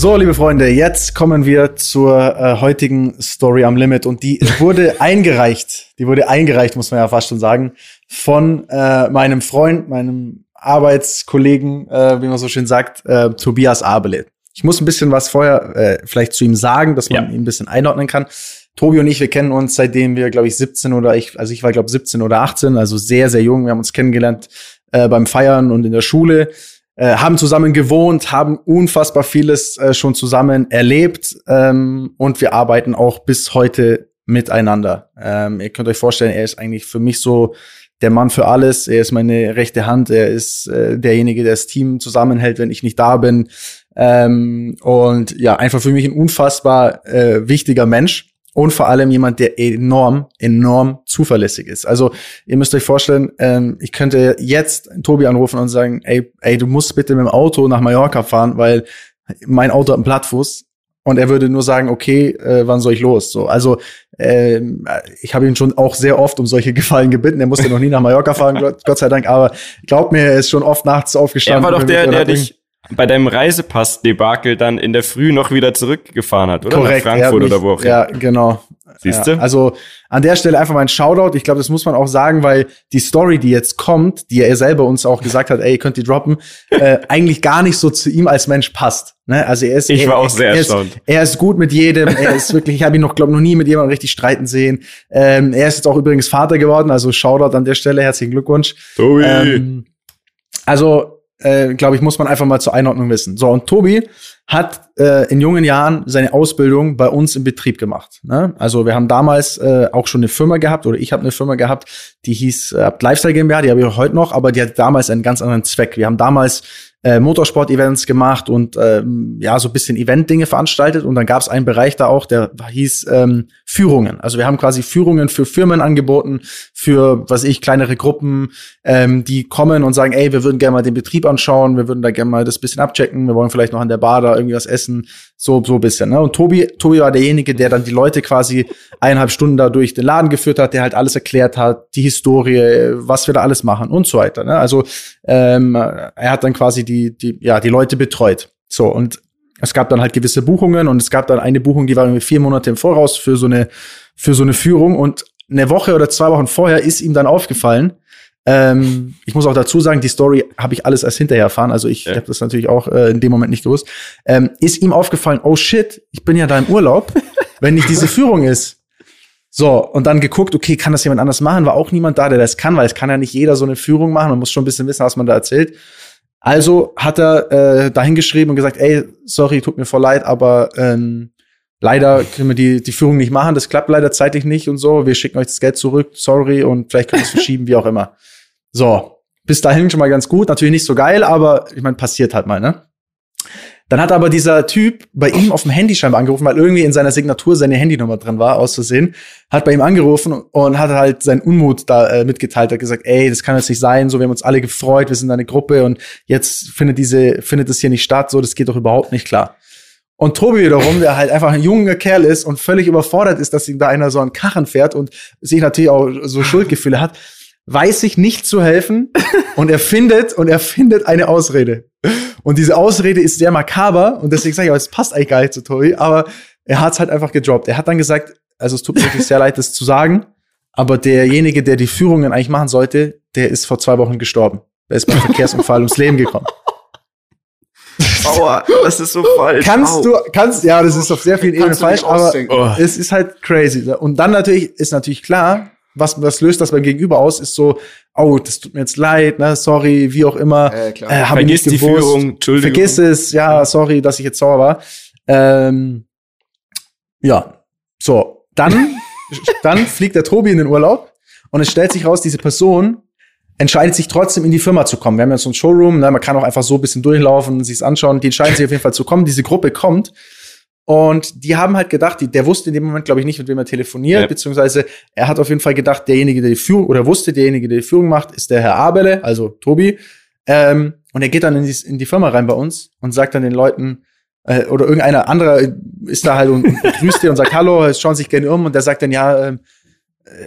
So, liebe Freunde, jetzt kommen wir zur äh, heutigen Story am Limit und die wurde eingereicht. Die wurde eingereicht, muss man ja fast schon sagen, von äh, meinem Freund, meinem Arbeitskollegen, äh, wie man so schön sagt, äh, Tobias Abele. Ich muss ein bisschen was vorher äh, vielleicht zu ihm sagen, dass man ja. ihn ein bisschen einordnen kann. Tobi und ich, wir kennen uns seitdem wir, glaube ich, 17 oder ich, also ich war, glaube 17 oder 18, also sehr, sehr jung. Wir haben uns kennengelernt äh, beim Feiern und in der Schule, äh, haben zusammen gewohnt, haben unfassbar vieles äh, schon zusammen erlebt ähm, und wir arbeiten auch bis heute miteinander. Ähm, ihr könnt euch vorstellen, er ist eigentlich für mich so der Mann für alles. Er ist meine rechte Hand. Er ist äh, derjenige, der das Team zusammenhält, wenn ich nicht da bin. Ähm, und ja, einfach für mich ein unfassbar äh, wichtiger Mensch und vor allem jemand, der enorm, enorm zuverlässig ist. Also ihr müsst euch vorstellen, ähm, ich könnte jetzt Tobi anrufen und sagen, ey, ey, du musst bitte mit dem Auto nach Mallorca fahren, weil mein Auto hat einen Plattfuß und er würde nur sagen, okay, äh, wann soll ich los? So, also äh, ich habe ihn schon auch sehr oft um solche Gefallen gebeten. Er musste noch nie nach Mallorca fahren, Gott sei Dank. Aber glaub mir, er ist schon oft nachts aufgestanden. Er war doch der, der dich bei deinem Reisepass-Debakel dann in der Früh noch wieder zurückgefahren hat, oder? Korrekt, Nach Frankfurt mich, oder wo auch Ja, genau. Siehst du? Ja, also an der Stelle einfach mal ein Shoutout. Ich glaube, das muss man auch sagen, weil die Story, die jetzt kommt, die er selber uns auch gesagt hat, ey, ihr könnt die droppen, äh, eigentlich gar nicht so zu ihm als Mensch passt. Ne? Also er ist, ich war er, auch sehr er erstaunt. Ist, er ist gut mit jedem. Er ist wirklich, ich habe ihn noch, glaube noch nie mit jemandem richtig streiten sehen. Ähm, er ist jetzt auch übrigens Vater geworden, also Shoutout an der Stelle, herzlichen Glückwunsch. Tobi. Ähm, also äh, glaube ich, muss man einfach mal zur Einordnung wissen. So, und Tobi hat äh, in jungen Jahren seine Ausbildung bei uns im Betrieb gemacht. Ne? Also wir haben damals äh, auch schon eine Firma gehabt, oder ich habe eine Firma gehabt, die hieß äh, Lifestyle GmbH, die habe ich auch heute noch, aber die hat damals einen ganz anderen Zweck. Wir haben damals äh, Motorsport-Events gemacht und ähm, ja, so ein bisschen Event-Dinge veranstaltet. Und dann gab es einen Bereich da auch, der hieß ähm, Führungen. Also wir haben quasi Führungen für Firmen angeboten, für, was ich, kleinere Gruppen, ähm, die kommen und sagen, ey, wir würden gerne mal den Betrieb anschauen, wir würden da gerne mal das bisschen abchecken, wir wollen vielleicht noch an der Bar da irgendwie was essen, so, so ein bisschen. Ne? Und Tobi, Tobi war derjenige, der dann die Leute quasi eineinhalb Stunden da durch den Laden geführt hat, der halt alles erklärt hat, die Historie, was wir da alles machen und so weiter. Ne? Also ähm, er hat dann quasi die, die, ja, die Leute betreut. So, und es gab dann halt gewisse Buchungen und es gab dann eine Buchung, die war irgendwie vier Monate im Voraus für so eine, für so eine Führung und eine Woche oder zwei Wochen vorher ist ihm dann aufgefallen, ähm, ich muss auch dazu sagen, die Story habe ich alles erst hinterher erfahren. Also ich ja. habe das natürlich auch äh, in dem Moment nicht gewusst. Ähm, ist ihm aufgefallen, oh shit, ich bin ja da im Urlaub, wenn nicht diese Führung ist. So, und dann geguckt, okay, kann das jemand anders machen? War auch niemand da, der das kann, weil es kann ja nicht jeder so eine Führung machen. Man muss schon ein bisschen wissen, was man da erzählt. Also hat er äh, dahin geschrieben und gesagt, ey, sorry, tut mir voll leid, aber ähm, leider können wir die, die Führung nicht machen, das klappt leider zeitlich nicht und so. Wir schicken euch das Geld zurück, sorry, und vielleicht können wir es verschieben, wie auch immer. So, bis dahin schon mal ganz gut. Natürlich nicht so geil, aber ich meine, passiert halt mal, ne? Dann hat aber dieser Typ bei ihm auf dem Handy scheinbar angerufen, weil irgendwie in seiner Signatur seine Handynummer drin war, aus Versehen. Hat bei ihm angerufen und hat halt seinen Unmut da äh, mitgeteilt. Hat gesagt, ey, das kann jetzt nicht sein. So, wir haben uns alle gefreut, wir sind eine Gruppe und jetzt findet diese, findet das hier nicht statt. So, das geht doch überhaupt nicht klar. Und Tobi wiederum, der halt einfach ein junger Kerl ist und völlig überfordert ist, dass ihm da einer so einen Karren fährt und sich natürlich auch so Schuldgefühle hat, weiß sich nicht zu helfen und er findet und er findet eine Ausrede. Und diese Ausrede ist sehr makaber und deswegen sage ich, aber es passt eigentlich gar nicht zu Tori, aber er hat es halt einfach gedroppt. Er hat dann gesagt, also es tut mir wirklich sehr leid, das zu sagen, aber derjenige, der die Führungen eigentlich machen sollte, der ist vor zwei Wochen gestorben. Er ist beim Verkehrsunfall ums Leben gekommen. Aua, das ist so falsch. Kannst Au. du, kannst, ja, das ist auf sehr vielen Ebenen falsch, aber oh. es ist halt crazy. Und dann natürlich, ist natürlich klar, was, was löst das beim Gegenüber aus, ist so, oh, das tut mir jetzt leid, ne, sorry, wie auch immer. Äh, klar. Äh, Vergiss die Führung, Entschuldigung. Vergiss es, ja, sorry, dass ich jetzt sauer war. Ähm, ja, so, dann, dann fliegt der Tobi in den Urlaub und es stellt sich raus, diese Person entscheidet sich trotzdem in die Firma zu kommen. Wir haben jetzt so ein Showroom, ne, man kann auch einfach so ein bisschen durchlaufen, sich anschauen. Die entscheiden sich auf jeden Fall zu kommen. Diese Gruppe kommt und die haben halt gedacht, die, der wusste in dem Moment, glaube ich, nicht, mit wem er telefoniert, ja. beziehungsweise er hat auf jeden Fall gedacht, derjenige, der die Führung, oder wusste, derjenige, der die Führung macht, ist der Herr Abele, also Tobi. Ähm, und er geht dann in die, in die Firma rein bei uns und sagt dann den Leuten, äh, oder irgendeiner anderer ist da halt und, und grüßt dir und sagt Hallo, schauen sich gerne um und der sagt dann, ja, äh,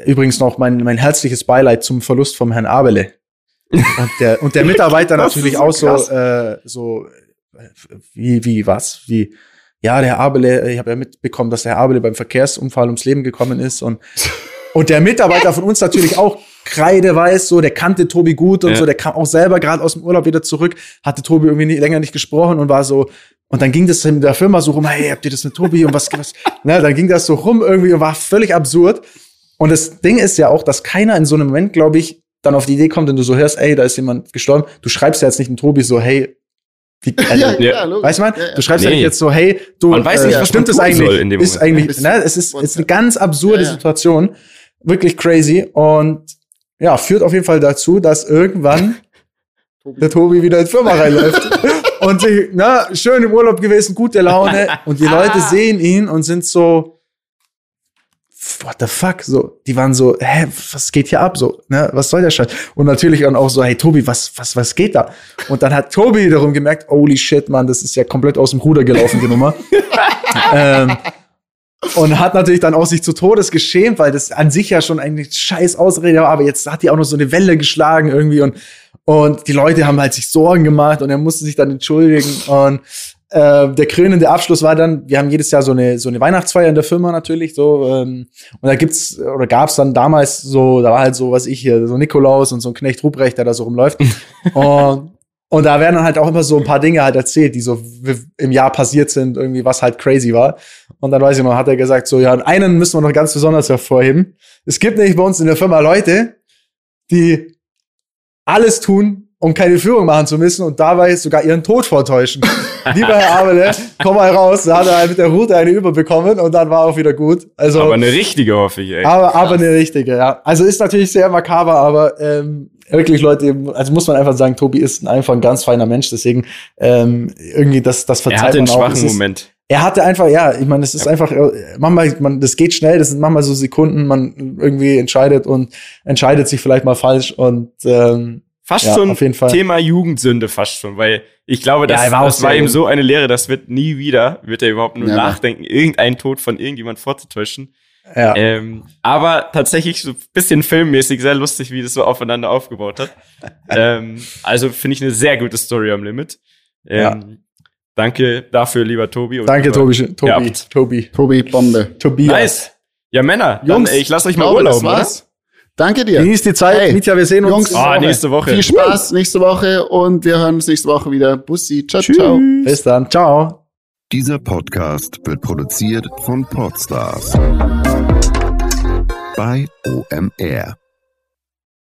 übrigens noch mein, mein herzliches Beileid zum Verlust vom Herrn Abele. Und der, und der Mitarbeiter natürlich so auch so, äh, so, äh, wie, wie, was, wie, ja, der Herr Abele, ich habe ja mitbekommen, dass der Herr Abele beim Verkehrsunfall ums Leben gekommen ist und und der Mitarbeiter von uns natürlich auch kreideweiß, so, der kannte Tobi gut und ja. so, der kam auch selber gerade aus dem Urlaub wieder zurück, hatte Tobi irgendwie nie, länger nicht gesprochen und war so, und dann ging das in der Firma so rum, hey, habt ihr das mit Tobi und was, was, ne, dann ging das so rum irgendwie und war völlig absurd. Und das Ding ist ja auch, dass keiner in so einem Moment, glaube ich, dann auf die Idee kommt, wenn du so hörst, ey, da ist jemand gestorben, du schreibst ja jetzt nicht dem Tobi so, hey, wie, also, ja, ja, ja, weißt du man? Du schreibst nee. ja nicht jetzt so, hey, du, man weiß nicht, äh, was stimmt es eigentlich? ist eigentlich, ne, es ist, ist eine ganz absurde Situation, wirklich crazy und ja, führt auf jeden Fall dazu, dass irgendwann der Tobi wieder in die Firma reinläuft und sie, na, schön im Urlaub gewesen, gute Laune und die Leute sehen ihn und sind so, what the fuck? So, die waren so, hä, was geht hier ab? So, ne, was soll der Scheiß? Und natürlich dann auch so, hey Tobi, was, was, was geht da? Und dann hat Tobi wiederum gemerkt, holy shit, Mann, das ist ja komplett aus dem Ruder gelaufen, die Nummer. ähm, und hat natürlich dann auch sich zu Todes geschämt, weil das an sich ja schon eigentlich scheiß Ausrede war, aber jetzt hat die auch noch so eine Welle geschlagen irgendwie und, und die Leute haben halt sich Sorgen gemacht und er musste sich dann entschuldigen und äh, der krönende Abschluss war dann, wir haben jedes Jahr so eine, so eine Weihnachtsfeier in der Firma natürlich, so, ähm, und da gibt's, oder gab's dann damals so, da war halt so, was ich hier, so Nikolaus und so ein Knecht Ruprecht, der da so rumläuft. und, und da werden dann halt auch immer so ein paar Dinge halt erzählt, die so im Jahr passiert sind, irgendwie, was halt crazy war. Und dann weiß ich noch, hat er gesagt, so, ja, einen müssen wir noch ganz besonders hervorheben. Es gibt nämlich bei uns in der Firma Leute, die alles tun, um keine Führung machen zu müssen und dabei sogar ihren Tod vortäuschen. Lieber Herr Abele, komm mal raus. Da hat er mit der Route eine überbekommen und dann war auch wieder gut. Also, aber eine richtige, hoffe ich, ey. Aber, aber eine richtige, ja. Also ist natürlich sehr makaber, aber ähm, wirklich, Leute, also muss man einfach sagen, Tobi ist einfach ein ganz feiner Mensch, deswegen ähm, irgendwie das, das verzeiht er hatte einen schwachen Moment. Er hatte einfach, ja, ich meine, es ist ja. einfach, äh, manchmal, man, das geht schnell, das sind manchmal so Sekunden, man irgendwie entscheidet und entscheidet sich vielleicht mal falsch und ähm, Fast ja, schon Thema Jugendsünde, fast schon, weil ich glaube, das, ja, war, das war ihm so eine Lehre, das wird nie wieder, wird er überhaupt nur ja, nachdenken, irgendeinen Tod von irgendjemand vorzutäuschen. Ja. Ähm, aber tatsächlich so ein bisschen filmmäßig sehr lustig, wie das so aufeinander aufgebaut hat. ähm, also finde ich eine sehr gute Story am Limit. Ähm, ja. Danke dafür, lieber Tobi. Danke, Tobi, Tobi, Tobi. Tobi, Bombe. Tobias. Nice. Ja, Männer, Jungs, dann, ey, ich lasse euch mal Urlaub, oder? Danke dir. Genießt die Zeit. Hey, Mitja, wir sehen uns Jungs, oh, nächste Woche. Viel Spaß nächste Woche und wir hören uns nächste Woche wieder. Bussi. Ciao, Tschüss. ciao. Bis dann. Ciao. Dieser Podcast wird produziert von Podstars bei OMR.